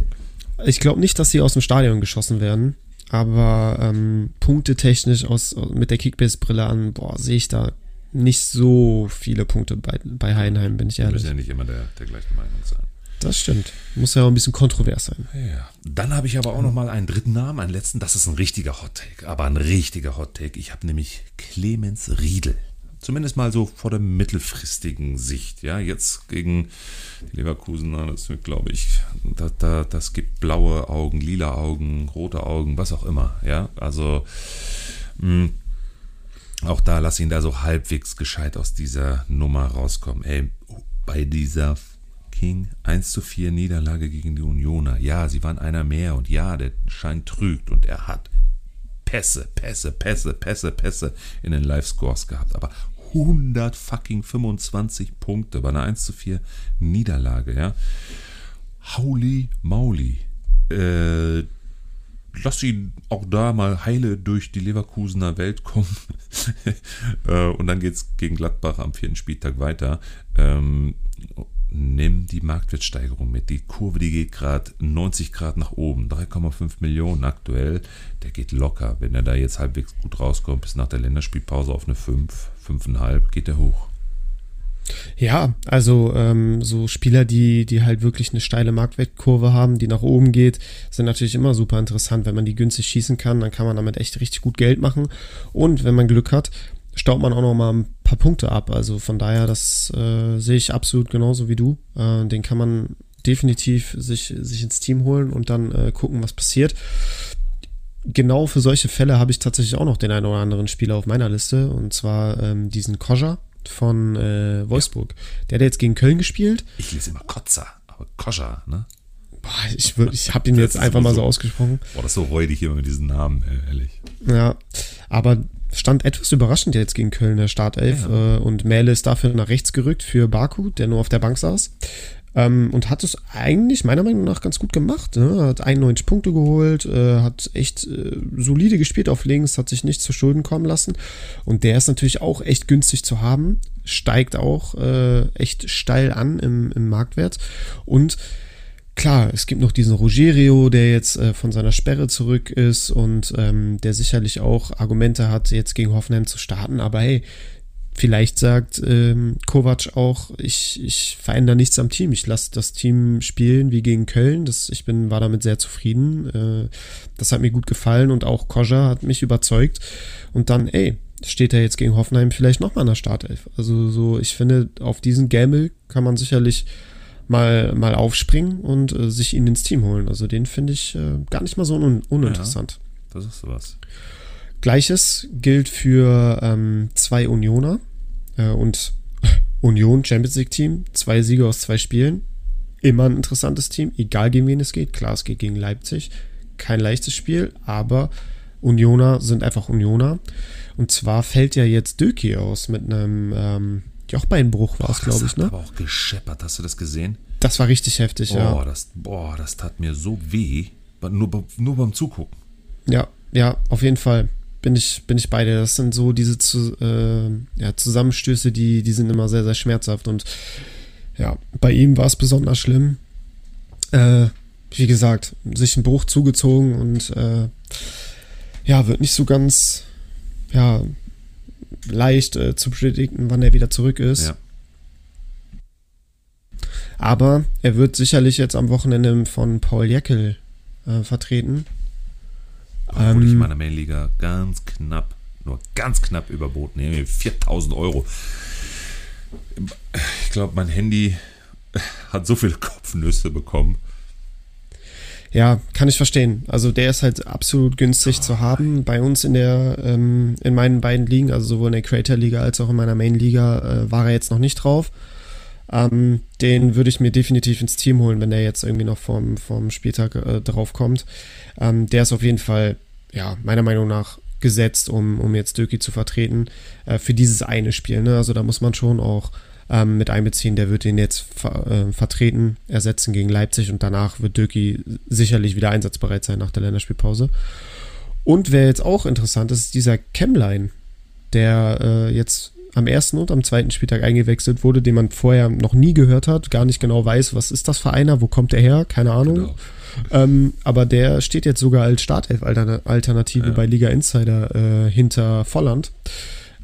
Ich glaube nicht, dass sie aus dem Stadion geschossen werden. Aber ähm, punktetechnisch aus, mit der Kickbase-Brille an, boah, sehe ich da nicht so viele Punkte bei, bei Heidenheim, bin ich ehrlich. Du musst ja nicht immer der, der gleichen Meinung sein. Das stimmt. Muss ja auch ein bisschen kontrovers sein. Ja. Dann habe ich aber auch noch mal einen dritten Namen, einen letzten. Das ist ein richtiger Hot Take, aber ein richtiger Hot Take. Ich habe nämlich Clemens Riedel. Zumindest mal so vor der mittelfristigen Sicht. Ja, jetzt gegen die Leverkusener, das wird, glaube ich, da, da, das gibt blaue Augen, lila Augen, rote Augen, was auch immer. Ja, also mh, hm, auch da lass ihn da so halbwegs gescheit aus dieser Nummer rauskommen. Ey, bei dieser King 1 zu 4 Niederlage gegen die Unioner. Ja, sie waren einer mehr und ja, der Schein trügt und er hat Pässe, Pässe, Pässe, Pässe, Pässe in den Live-Scores gehabt. Aber 100 fucking 25 Punkte bei einer 1 zu 4 Niederlage, ja. Holy Mauli. Äh, lass ihn auch da mal heile durch die Leverkusener Welt kommen. (laughs) Äh, und dann geht es gegen Gladbach am vierten Spieltag weiter. Ähm, nimm die Marktwertsteigerung mit. Die Kurve, die geht gerade 90 Grad nach oben. 3,5 Millionen aktuell. Der geht locker. Wenn er da jetzt halbwegs gut rauskommt, bis nach der Länderspielpause auf eine 5, 5,5, geht er hoch. Ja, also ähm, so Spieler, die, die halt wirklich eine steile Marktwertkurve haben, die nach oben geht, sind natürlich immer super interessant. Wenn man die günstig schießen kann, dann kann man damit echt richtig gut Geld machen. Und wenn man Glück hat, staubt man auch noch mal ein paar Punkte ab. Also von daher, das äh, sehe ich absolut genauso wie du. Äh, den kann man definitiv sich, sich ins Team holen und dann äh, gucken, was passiert. Genau für solche Fälle habe ich tatsächlich auch noch den einen oder anderen Spieler auf meiner Liste und zwar ähm, diesen Koja von äh, Wolfsburg. Der hat jetzt gegen Köln gespielt. Ich lese immer Kotzer, aber Koja, ne? Boah, ich, ich habe ihn jetzt einfach mal so ausgesprochen. Boah, das ist so räudig immer mit diesen Namen, ehrlich. Ja, aber stand etwas überraschend jetzt gegen Köln, der Startelf. Ja. Äh, und Mähle ist dafür nach rechts gerückt für Baku, der nur auf der Bank saß. Ähm, und hat es eigentlich meiner Meinung nach ganz gut gemacht. Ne? Hat 91 Punkte geholt, äh, hat echt äh, solide gespielt auf links, hat sich nicht zu Schulden kommen lassen. Und der ist natürlich auch echt günstig zu haben, steigt auch äh, echt steil an im, im Marktwert. Und klar, es gibt noch diesen Rogerio, der jetzt äh, von seiner Sperre zurück ist und ähm, der sicherlich auch Argumente hat, jetzt gegen Hoffenheim zu starten. Aber hey, Vielleicht sagt ähm, Kovac auch, ich, ich verändere nichts am Team. Ich lasse das Team spielen wie gegen Köln. Das, ich bin, war damit sehr zufrieden. Äh, das hat mir gut gefallen und auch Koja hat mich überzeugt. Und dann, ey, steht er jetzt gegen Hoffenheim vielleicht nochmal in der Startelf. Also so, ich finde, auf diesen Gamble kann man sicherlich mal, mal aufspringen und äh, sich ihn ins Team holen. Also den finde ich äh, gar nicht mal so un uninteressant. Ja, das ist sowas. Gleiches gilt für ähm, zwei Unioner. Äh, und (laughs) Union Champions League Team, zwei Siege aus zwei Spielen. Immer ein interessantes Team, egal gegen wen es geht. Klar, es geht gegen Leipzig. Kein leichtes Spiel, aber Unioner sind einfach Unioner. Und zwar fällt ja jetzt Döki aus mit einem ähm, Jochbeinbruch, war es, glaube ich. Ne? aber auch gescheppert. Hast du das gesehen? Das war richtig heftig, boah, ja. Das, boah, das tat mir so weh. Nur, nur beim Zugucken. Ja, ja, auf jeden Fall bin ich, bin ich bei dir. Das sind so diese zu, äh, ja, Zusammenstöße, die, die sind immer sehr, sehr schmerzhaft. Und ja, bei ihm war es besonders schlimm. Äh, wie gesagt, sich ein Bruch zugezogen und äh, ja, wird nicht so ganz ja, leicht äh, zu predikten, wann er wieder zurück ist. Ja. Aber er wird sicherlich jetzt am Wochenende von Paul Jeckel äh, vertreten. Obwohl ähm, ich in meiner Mainliga ganz knapp, nur ganz knapp überboten, nee, 4000 Euro. Ich glaube, mein Handy hat so viele Kopfnüsse bekommen. Ja, kann ich verstehen. Also der ist halt absolut günstig oh, zu haben. Bei uns in der, ähm, in meinen beiden Ligen, also sowohl in der Creator Liga als auch in meiner Main Liga, äh, war er jetzt noch nicht drauf. Ähm, den würde ich mir definitiv ins Team holen, wenn der jetzt irgendwie noch vom, vom Spieltag äh, drauf kommt. Ähm, der ist auf jeden Fall, ja, meiner Meinung nach gesetzt, um, um jetzt Döki zu vertreten, äh, für dieses eine Spiel. Ne? Also da muss man schon auch ähm, mit einbeziehen, der wird ihn jetzt ver äh, vertreten, ersetzen gegen Leipzig und danach wird Döki sicherlich wieder einsatzbereit sein nach der Länderspielpause. Und wer jetzt auch interessant ist, ist dieser Chemline, der äh, jetzt am ersten und am zweiten Spieltag eingewechselt wurde, den man vorher noch nie gehört hat, gar nicht genau weiß, was ist das für einer, wo kommt der her, keine Ahnung. Genau. Ähm, aber der steht jetzt sogar als Startelf-Alternative ja. bei Liga Insider äh, hinter Volland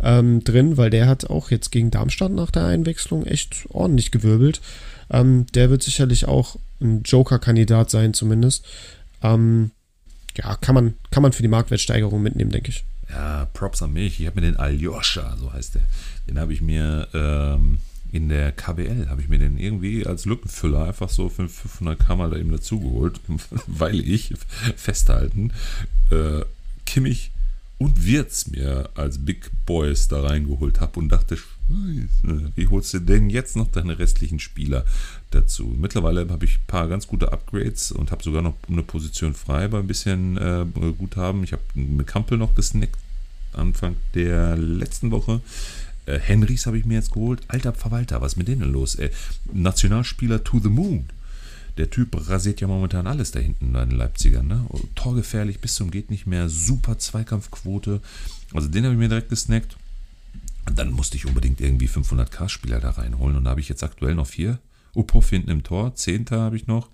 ähm, drin, weil der hat auch jetzt gegen Darmstadt nach der Einwechslung echt ordentlich gewirbelt. Ähm, der wird sicherlich auch ein Joker-Kandidat sein, zumindest. Ähm, ja, kann man, kann man für die Marktwertsteigerung mitnehmen, denke ich ja, Props an mich. Ich habe mir den Aljoscha, so heißt der, den habe ich mir ähm, in der KBL, habe ich mir den irgendwie als Lückenfüller einfach so für 500 Kammer da eben dazugeholt, (laughs) weil ich festhalten, äh, Kimmich und Wirtz mir als Big Boys da reingeholt habe und dachte, wie holst du denn jetzt noch deine restlichen Spieler dazu? Mittlerweile habe ich ein paar ganz gute Upgrades und habe sogar noch eine Position frei bei ein bisschen äh, Guthaben. Ich habe mit Kampel noch gesnackt Anfang der letzten Woche. Äh, Henrys habe ich mir jetzt geholt. Alter Verwalter, was ist mit denen los? Ey? Nationalspieler to the moon. Der Typ rasiert ja momentan alles da hinten bei den Leipzigern. Ne? Torgefährlich bis zum geht nicht mehr. Super Zweikampfquote. Also den habe ich mir direkt gesnackt. Dann musste ich unbedingt irgendwie 500k-Spieler da reinholen. Und da habe ich jetzt aktuell noch vier. Uphoff hinten im Tor. Zehnter habe ich noch.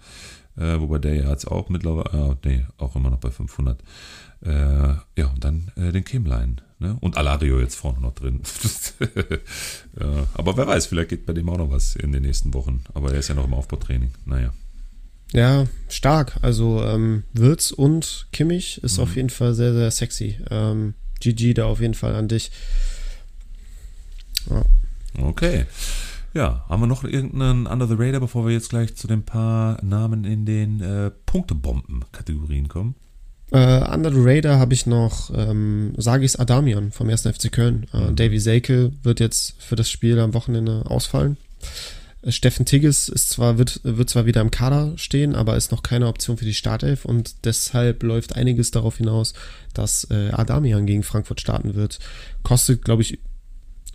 Äh, wobei der ja jetzt auch mittlerweile, äh, nee, auch immer noch bei 500. Äh, ja, und dann äh, den Kimlein. Ne? Und Alario jetzt vorne noch drin. ja, (laughs) aber wer weiß, vielleicht geht bei dem auch noch was in den nächsten Wochen. Aber er ist ja noch im Aufbautraining. Naja. Ja, stark. Also ähm, Würz und Kimmich ist mhm. auf jeden Fall sehr, sehr sexy. Ähm, GG da auf jeden Fall an dich. Ja. Okay. Ja, haben wir noch irgendeinen Under the Radar, bevor wir jetzt gleich zu den paar Namen in den äh, Punktebomben-Kategorien kommen? Äh, under the Radar habe ich noch ähm, Sagis Adamian vom 1. FC Köln. Äh, mhm. Davy Selke wird jetzt für das Spiel am Wochenende ausfallen. Steffen Tigges ist zwar, wird, wird zwar wieder im Kader stehen, aber ist noch keine Option für die Startelf und deshalb läuft einiges darauf hinaus, dass äh, Adamian gegen Frankfurt starten wird. Kostet, glaube ich,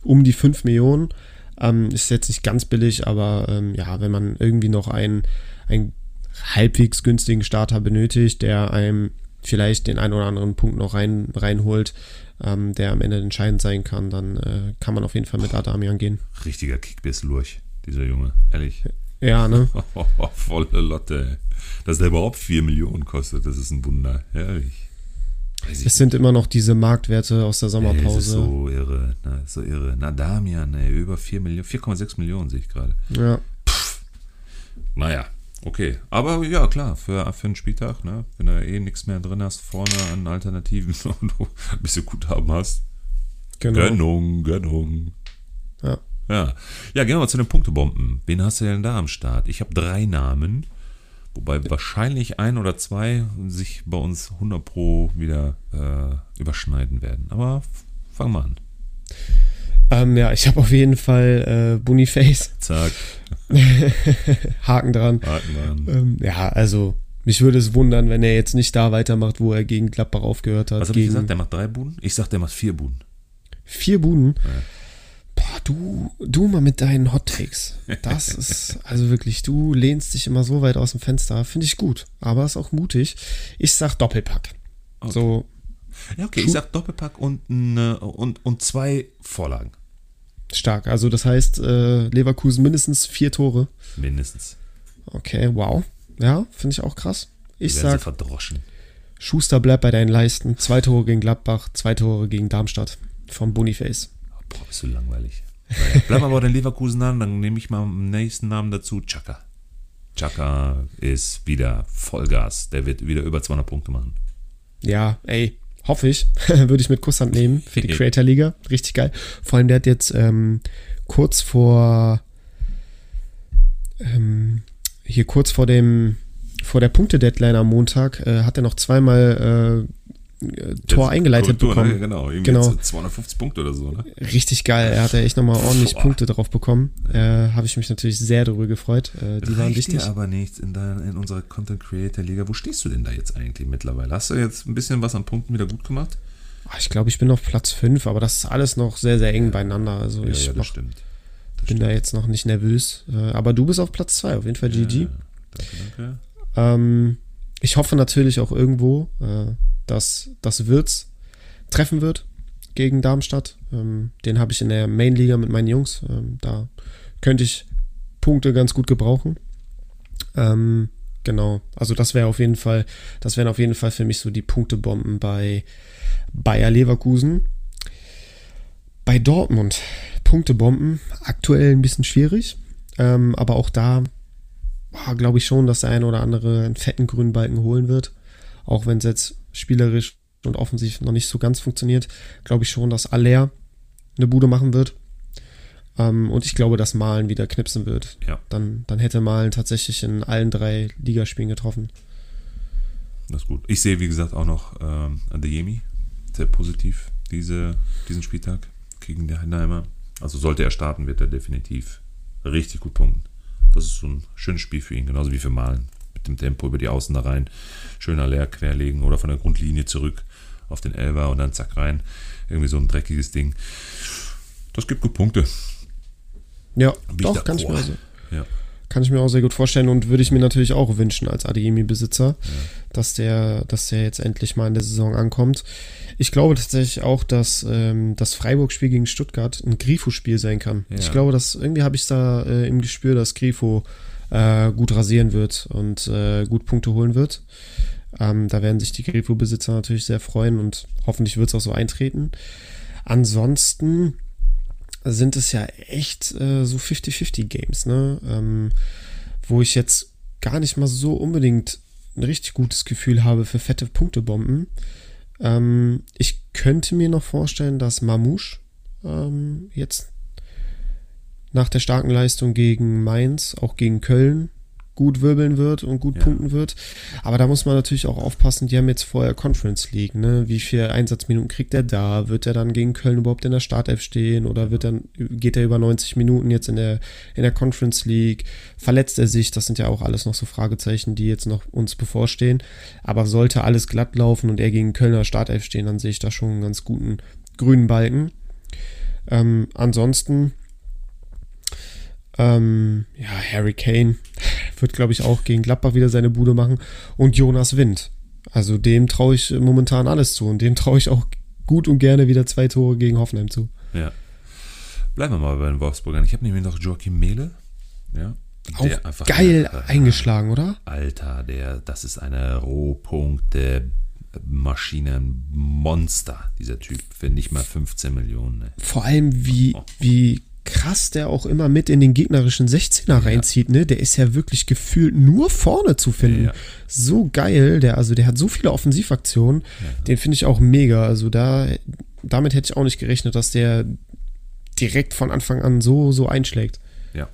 um die 5 Millionen. Ähm, ist jetzt nicht ganz billig, aber ähm, ja, wenn man irgendwie noch einen, einen halbwegs günstigen Starter benötigt, der einem vielleicht den einen oder anderen Punkt noch rein, reinholt, ähm, der am Ende entscheidend sein kann, dann äh, kann man auf jeden Fall mit Adamian gehen. Richtiger Kickbiss-Lurch, dieser Junge, ehrlich. Ja, ne? (laughs) Volle Lotte. Dass der überhaupt 4 Millionen kostet, das ist ein Wunder, ehrlich. Es sind immer noch diese Marktwerte aus der Sommerpause. Ey, das ist so irre, na, so irre. Na, Damian, ey, über 4 Millionen, 4,6 Millionen sehe ich gerade. Ja. Pff. Naja, okay. Aber ja, klar, für, für einen Spieltag, ne, wenn du eh nichts mehr drin hast, vorne an Alternativen (laughs) und du ein bisschen Guthaben hast. Genau. Gönnung, Gönnung. Ja. Ja. Ja, gehen wir mal zu den Punktebomben. Wen hast du denn da am Start? Ich habe drei Namen. Wobei wahrscheinlich ein oder zwei sich bei uns 100 Pro wieder äh, überschneiden werden. Aber fang mal an. Ähm, ja, ich habe auf jeden Fall äh, Boniface. Zack. (laughs) Haken dran. Haken dran. Ähm, ja, also mich würde es wundern, wenn er jetzt nicht da weitermacht, wo er gegen Gladbach aufgehört hat. Was habe ich gesagt? Der macht drei Buden? Ich sag, der macht vier Buden. Vier Buden? Ja. Du, du mal mit deinen Hot Takes. Das (laughs) ist, also wirklich, du lehnst dich immer so weit aus dem Fenster. Finde ich gut, aber ist auch mutig. Ich sag Doppelpack. Okay. So. Ja, okay, ich sag Doppelpack und, ne, und, und zwei Vorlagen. Stark. Also, das heißt, äh, Leverkusen mindestens vier Tore. Mindestens. Okay, wow. Ja, finde ich auch krass. Ich sag. verdroschen. Schuster bleibt bei deinen Leisten. Zwei Tore gegen Gladbach, zwei Tore gegen Darmstadt. Vom Boniface. Boah, bist du langweilig. Naja, bleib mal bei den Leverkusen an, dann nehme ich mal den nächsten Namen dazu, Chaka. Chaka ist wieder Vollgas. Der wird wieder über 200 Punkte machen. Ja, ey, hoffe ich. (laughs) Würde ich mit Kusshand nehmen für die Creator Liga. Richtig geil. Vor allem, der hat jetzt ähm, kurz vor ähm, hier kurz vor dem vor der Punkte-Deadline am Montag äh, hat er noch zweimal äh, Tor eingeleitet Korrektur, bekommen. Ne? Genau, genau. 250 Punkte oder so. Ne? Richtig geil. Er hat ja echt nochmal ordentlich Boah. Punkte drauf bekommen. Äh, Habe ich mich natürlich sehr darüber gefreut. Äh, die Reicht waren wichtig. dir aber nichts in, deiner, in unserer Content Creator Liga. Wo stehst du denn da jetzt eigentlich mittlerweile? Hast du jetzt ein bisschen was an Punkten wieder gut gemacht? Ah, ich glaube, ich bin auf Platz 5, aber das ist alles noch sehr, sehr eng beieinander. Also ja, ich ja, das mach, bin stimmt. da jetzt noch nicht nervös. Äh, aber du bist auf Platz 2, auf jeden Fall GG. Ja, danke, danke. Ähm, ich hoffe natürlich auch irgendwo, äh, dass das Wirtz treffen wird gegen Darmstadt. Ähm, den habe ich in der Main-Liga mit meinen Jungs. Ähm, da könnte ich Punkte ganz gut gebrauchen. Ähm, genau, also das wäre auf jeden Fall, das wären auf jeden Fall für mich so die Punktebomben bei Bayer Leverkusen. Bei Dortmund Punktebomben aktuell ein bisschen schwierig, ähm, aber auch da glaube ich schon, dass der eine oder andere einen fetten grünen Balken holen wird. Auch wenn es jetzt spielerisch und offensiv noch nicht so ganz funktioniert, glaube ich schon, dass Aller eine Bude machen wird. Ähm, und ich glaube, dass Malen wieder knipsen wird. Ja. Dann, dann hätte Malen tatsächlich in allen drei Ligaspielen getroffen. Das ist gut. Ich sehe, wie gesagt, auch noch ähm, Adeyemi sehr positiv diese, diesen Spieltag gegen die Heidenheimer. Also sollte er starten, wird er definitiv richtig gut punkten. Das ist so ein schönes Spiel für ihn, genauso wie für Malen dem Tempo über die Außen da rein, schöner Leer querlegen oder von der Grundlinie zurück auf den Elber und dann zack rein. Irgendwie so ein dreckiges Ding. Das gibt gut Punkte. Ja, Bin doch, kann ich, mir also, ja. kann ich mir auch sehr gut vorstellen und würde ich mir natürlich auch wünschen als Adeyemi-Besitzer, ja. dass, der, dass der jetzt endlich mal in der Saison ankommt. Ich glaube tatsächlich auch, dass ähm, das Freiburg-Spiel gegen Stuttgart ein Grifo-Spiel sein kann. Ja. Ich glaube, dass irgendwie habe ich da äh, im Gespür, dass Grifo äh, gut rasieren wird und äh, gut Punkte holen wird. Ähm, da werden sich die Grifo-Besitzer natürlich sehr freuen und hoffentlich wird es auch so eintreten. Ansonsten sind es ja echt äh, so 50-50 Games, ne? Ähm, wo ich jetzt gar nicht mal so unbedingt ein richtig gutes Gefühl habe für fette Punktebomben. Ähm, ich könnte mir noch vorstellen, dass Mamouche ähm, jetzt nach der starken Leistung gegen Mainz, auch gegen Köln, gut wirbeln wird und gut ja. punkten wird. Aber da muss man natürlich auch aufpassen, die haben jetzt vorher Conference League, ne? Wie viele Einsatzminuten kriegt er da? Wird er dann gegen Köln überhaupt in der Startelf stehen oder wird dann, geht er über 90 Minuten jetzt in der, in der Conference League? Verletzt er sich? Das sind ja auch alles noch so Fragezeichen, die jetzt noch uns bevorstehen. Aber sollte alles glatt laufen und er gegen Kölner Startelf stehen, dann sehe ich da schon einen ganz guten grünen Balken. Ähm, ansonsten ähm, ja, Harry Kane wird, glaube ich, auch gegen Gladbach wieder seine Bude machen. Und Jonas Wind. Also dem traue ich momentan alles zu. Und dem traue ich auch gut und gerne wieder zwei Tore gegen Hoffenheim zu. Ja. Bleiben wir mal bei den Wolfsburgern. Ich habe nämlich noch Joachim Mehle. Ja. Der auch geil der, äh, eingeschlagen, oder? Alter, der, das ist eine Rohpunkte. Maschinenmonster, dieser Typ, für nicht mal 15 Millionen. Ne? Vor allem, wie, wie krass der auch immer mit in den gegnerischen 16er reinzieht, ne? Der ist ja wirklich gefühlt nur vorne zu finden. Ja. So geil, der, also der hat so viele Offensivaktionen, ja. den finde ich auch mega. Also da, damit hätte ich auch nicht gerechnet, dass der direkt von Anfang an so, so einschlägt. Ja.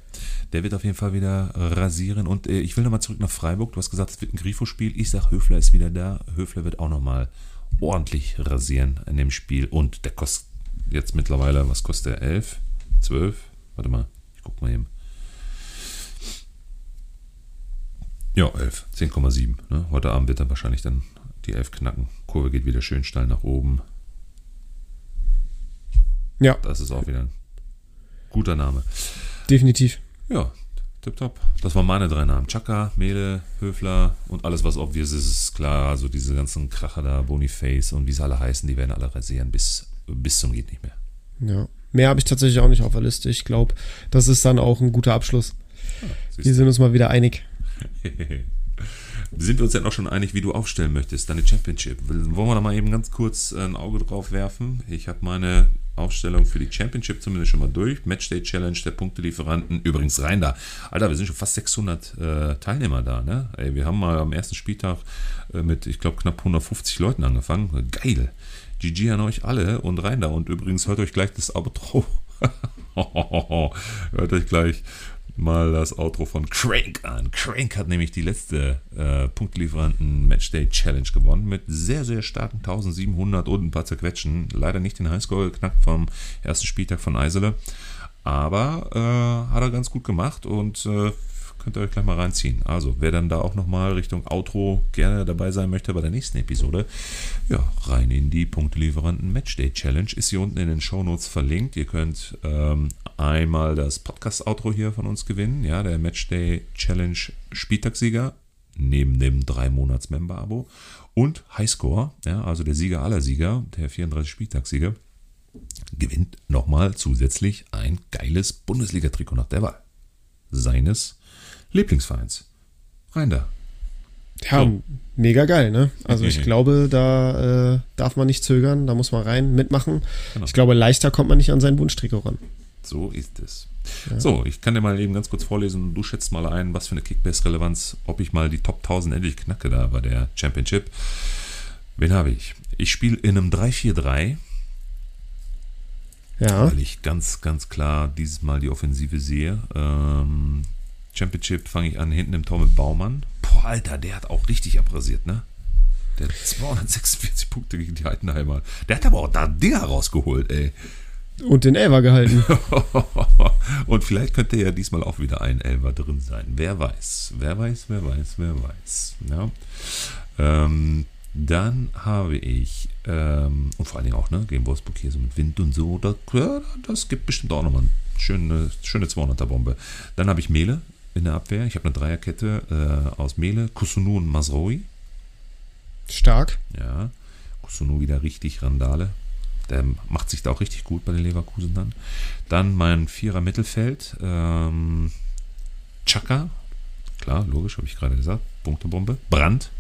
Der wird auf jeden Fall wieder rasieren. Und äh, ich will nochmal zurück nach Freiburg. Du hast gesagt, es wird ein Grifo-Spiel. Ich sag, Höfler ist wieder da. Höfler wird auch nochmal ordentlich rasieren in dem Spiel. Und der kostet jetzt mittlerweile, was kostet der? 11? 12. Warte mal, ich guck mal eben. Ja, 11. 10,7. Ne? Heute Abend wird er wahrscheinlich dann die 11 knacken. Kurve geht wieder schön steil nach oben. Ja. Das ist auch wieder ein guter Name. Definitiv. Ja, tipptopp. Das waren meine drei Namen. Chaka, Mele, Höfler und alles, was obvious ist, ist klar. Also diese ganzen Kracher da, Boniface und wie sie alle heißen, die werden alle rasieren bis, bis zum geht nicht mehr. Ja. Mehr habe ich tatsächlich auch nicht auf der Liste. Ich glaube, das ist dann auch ein guter Abschluss. Ja, wir sind uns mal wieder einig. (laughs) sind wir uns ja auch schon einig, wie du aufstellen möchtest, deine Championship. Wollen wir da mal eben ganz kurz ein Auge drauf werfen? Ich habe meine Aufstellung für die Championship zumindest schon mal durch. Matchday Challenge der Punktelieferanten. Übrigens rein da. Alter, wir sind schon fast 600 äh, Teilnehmer da, ne? Ey, wir haben mal am ersten Spieltag äh, mit, ich glaube, knapp 150 Leuten angefangen. Geil. GG an euch alle und rein da. Und übrigens hört euch gleich das Outro. (laughs) hört euch gleich mal das Outro von Crank an. Crank hat nämlich die letzte äh, Punktlieferanten Matchday Challenge gewonnen mit sehr, sehr starken 1700 und ein paar zerquetschen. Leider nicht den Highscore geknackt vom ersten Spieltag von Eisele. Aber äh, hat er ganz gut gemacht und äh, Könnt ihr euch gleich mal reinziehen. Also, wer dann da auch nochmal Richtung Outro gerne dabei sein möchte bei der nächsten Episode, ja, rein in die Punktelieferanten Matchday Challenge. Ist hier unten in den Show Notes verlinkt. Ihr könnt ähm, einmal das Podcast-Outro hier von uns gewinnen. Ja, der Matchday Challenge Spieltagssieger neben dem 3-Monats-Member-Abo und Highscore, ja, also der Sieger aller Sieger, der 34 Spieltagssieger, gewinnt nochmal zusätzlich ein geiles Bundesliga-Trikot nach der Wahl. Seines Lieblingsvereins. Rein da. Ja, so. mega geil, ne? Also ich glaube, da äh, darf man nicht zögern, da muss man rein, mitmachen. Genau. Ich glaube, leichter kommt man nicht an seinen Wunschtrikot ran. So ist es. Ja. So, ich kann dir mal eben ganz kurz vorlesen. Du schätzt mal ein, was für eine Kickbase-Relevanz, ob ich mal die Top 1000 endlich knacke da bei der Championship. Wen habe ich? Ich spiele in einem 3-4-3. Ja. Weil ich ganz, ganz klar dieses Mal die Offensive sehe. Ähm, Championship fange ich an, hinten im Tor mit Baumann. Boah, Alter, der hat auch richtig abrasiert, ne? Der hat 246 Punkte gegen die Heidenheimer. Der hat aber auch da Dinger rausgeholt, ey. Und den Elver gehalten. (laughs) Und vielleicht könnte ja diesmal auch wieder ein Elver drin sein. Wer weiß, wer weiß, wer weiß, wer weiß. Ja. Ähm, dann habe ich, ähm, und vor allen Dingen auch, ne, gegen Wolfsburg hier so mit Wind und so, das, das gibt bestimmt auch nochmal eine schöne, schöne 200er-Bombe. Dann habe ich Mele, in der Abwehr. Ich habe eine Dreierkette äh, aus Mele, Kusunu und Masroi. Stark. Ja, Kusunu wieder richtig Randale. Der macht sich da auch richtig gut bei den Leverkusen dann. Dann mein Vierer Mittelfeld. Ähm, Chaka klar, logisch, habe ich gerade gesagt. Punktebombe. Brand.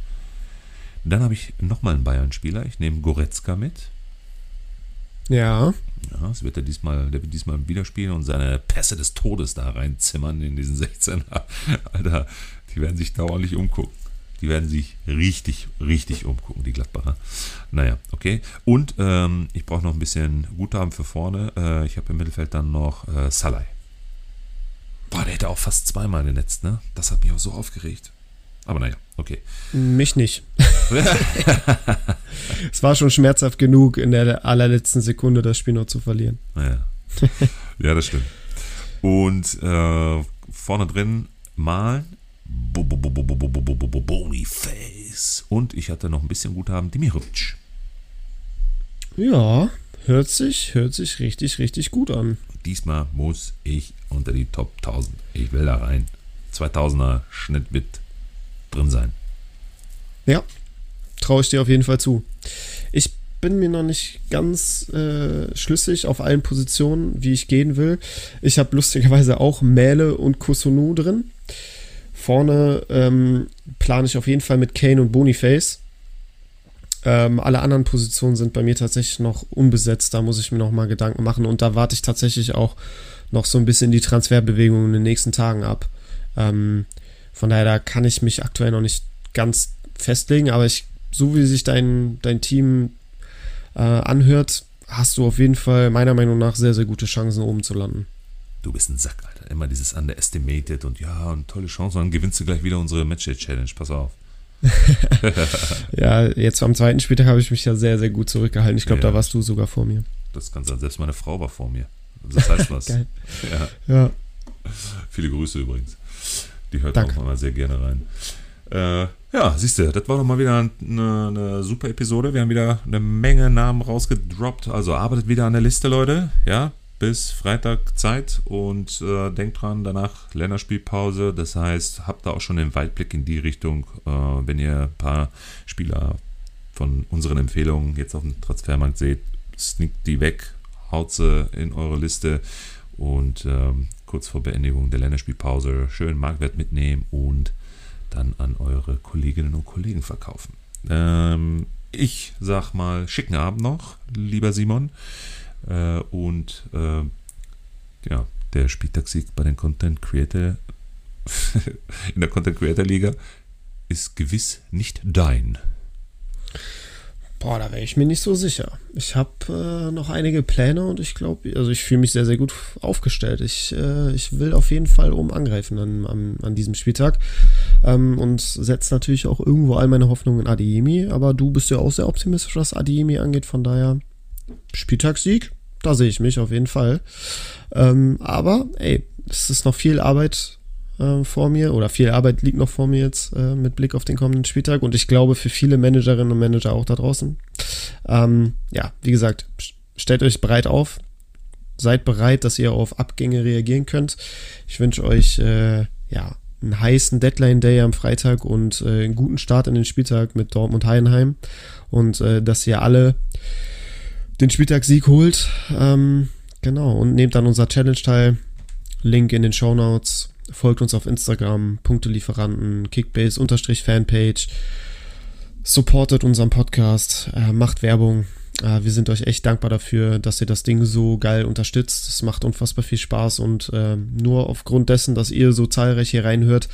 Dann habe ich nochmal einen Bayern-Spieler. Ich nehme Goretzka mit. Ja. Ja, das wird er diesmal, der wird diesmal wieder spielen und seine Pässe des Todes da reinzimmern in diesen (laughs) 16er. Alter, die werden sich da umgucken. Die werden sich richtig, richtig umgucken, die Gladbacher. Naja, okay. Und ähm, ich brauche noch ein bisschen Guthaben für vorne. Äh, ich habe im Mittelfeld dann noch äh, Salai. Boah, der hätte auch fast zweimal genetzt, ne? Das hat mich auch so aufgeregt. Aber naja, okay. Mich nicht. es war schon schmerzhaft genug, in der allerletzten Sekunde das Spiel noch zu verlieren. Ja, ja das stimmt. Und äh, vorne drin malen Boniface. Und ich hatte noch ein bisschen Guthaben, Dimirovic. Ja, hört sich, hört sich richtig, richtig gut an. Diesmal muss ich unter die Top 1000. Ich will da rein. 2000er Schnitt wird drin sein. Ja, traue ich dir auf jeden Fall zu. Ich bin mir noch nicht ganz äh, schlüssig auf allen Positionen, wie ich gehen will. Ich habe lustigerweise auch Mähle und Kusunu drin. Vorne ähm, plane ich auf jeden Fall mit Kane und Boniface. Ähm, alle anderen Positionen sind bei mir tatsächlich noch unbesetzt. Da muss ich mir noch mal Gedanken machen. Und da warte ich tatsächlich auch noch so ein bisschen die Transferbewegungen in den nächsten Tagen ab. Ähm, von daher, da kann ich mich aktuell noch nicht ganz festlegen. Aber ich, so wie sich dein, dein Team äh, anhört, hast du auf jeden Fall meiner Meinung nach sehr, sehr gute Chancen, oben zu landen. Du bist ein Sack, Alter. Immer dieses underestimated und ja, und tolle Chance. Und dann gewinnst du gleich wieder unsere Matchday-Challenge. Pass auf. (laughs) ja, jetzt am zweiten Spieltag habe ich mich ja sehr, sehr gut zurückgehalten. Ich glaube, ja. da warst du sogar vor mir. Das kann sein. Selbst meine Frau war vor mir. Das heißt was. (laughs) Geil. Ja. ja. Viele Grüße übrigens. Die hört Danke. auch mal sehr gerne rein. Äh, ja, siehst du, das war doch mal wieder eine, eine, super Episode. Wir haben wieder eine Menge Namen rausgedroppt. Also arbeitet wieder an der Liste, Leute. Ja, bis Freitag Zeit und äh, denkt dran, danach Länderspielpause. Das heißt, habt da auch schon den Weitblick in die Richtung, äh, wenn ihr ein paar Spieler von unseren Empfehlungen jetzt auf dem Transfermarkt seht, sneakt die weg, haut sie in eure Liste und ähm, kurz vor Beendigung der Länderspielpause schön Marktwert mitnehmen und dann an eure Kolleginnen und Kollegen verkaufen. Ähm, ich sag mal, schicken Abend noch, lieber Simon. Äh, und äh, ja, der Spieltagssieg bei den Content Creator (laughs) in der Content Creator Liga ist gewiss nicht dein. Boah, da wäre ich mir nicht so sicher. Ich habe äh, noch einige Pläne und ich glaube, also ich fühle mich sehr, sehr gut aufgestellt. Ich, äh, ich will auf jeden Fall oben angreifen an, an, an diesem Spieltag ähm, und setze natürlich auch irgendwo all meine Hoffnungen in Adiemi. Aber du bist ja auch sehr optimistisch, was Adiemi angeht. Von daher Spieltagssieg, da sehe ich mich auf jeden Fall. Ähm, aber, ey, es ist noch viel Arbeit äh, vor mir oder viel Arbeit liegt noch vor mir jetzt äh, mit Blick auf den kommenden Spieltag und ich glaube für viele Managerinnen und Manager auch da draußen. Ähm, ja, wie gesagt, stellt euch bereit auf. Seid bereit, dass ihr auf Abgänge reagieren könnt. Ich wünsche euch äh, ja einen heißen Deadline Day am Freitag und äh, einen guten Start in den Spieltag mit Dortmund Heidenheim und äh, dass ihr alle den Spieltag-Sieg holt. Ähm, genau, und nehmt dann unser Challenge teil. Link in den Show Notes. Folgt uns auf Instagram, Punktelieferanten, Kickbase-Fanpage. Supportet unseren Podcast, äh, macht Werbung. Äh, wir sind euch echt dankbar dafür, dass ihr das Ding so geil unterstützt. Es macht unfassbar viel Spaß und äh, nur aufgrund dessen, dass ihr so zahlreich hier reinhört,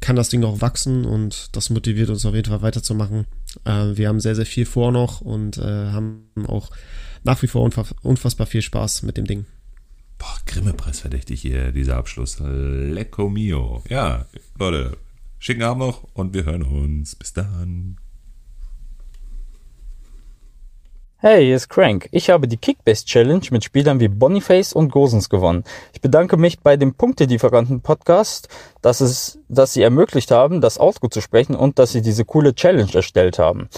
kann das Ding noch wachsen und das motiviert uns auf jeden Fall weiterzumachen. Äh, wir haben sehr, sehr viel vor noch und äh, haben auch nach wie vor unfassbar viel Spaß mit dem Ding. Boah, Grimme-Preis verdächtig hier, dieser Abschluss. Lecco mio. Ja, Leute, schicken Abend noch und wir hören uns. Bis dann. Hey, hier ist Crank. Ich habe die Kickbase Challenge mit Spielern wie Boniface und Gosens gewonnen. Ich bedanke mich bei dem Punktelieferanten Podcast, dass es, dass sie ermöglicht haben, das Outgo zu sprechen und dass sie diese coole Challenge erstellt haben.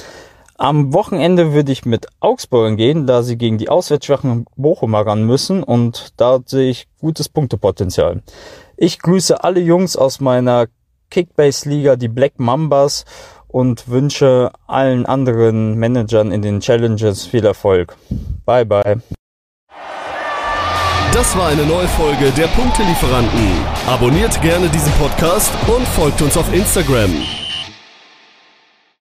Am Wochenende würde ich mit Augsburg gehen, da sie gegen die auswärtsschwachen Bochumer ran müssen und da sehe ich gutes Punktepotenzial. Ich grüße alle Jungs aus meiner Kickbase-Liga, die Black Mambas und wünsche allen anderen Managern in den Challenges viel Erfolg. Bye bye. Das war eine neue Folge der Punktelieferanten. Abonniert gerne diesen Podcast und folgt uns auf Instagram.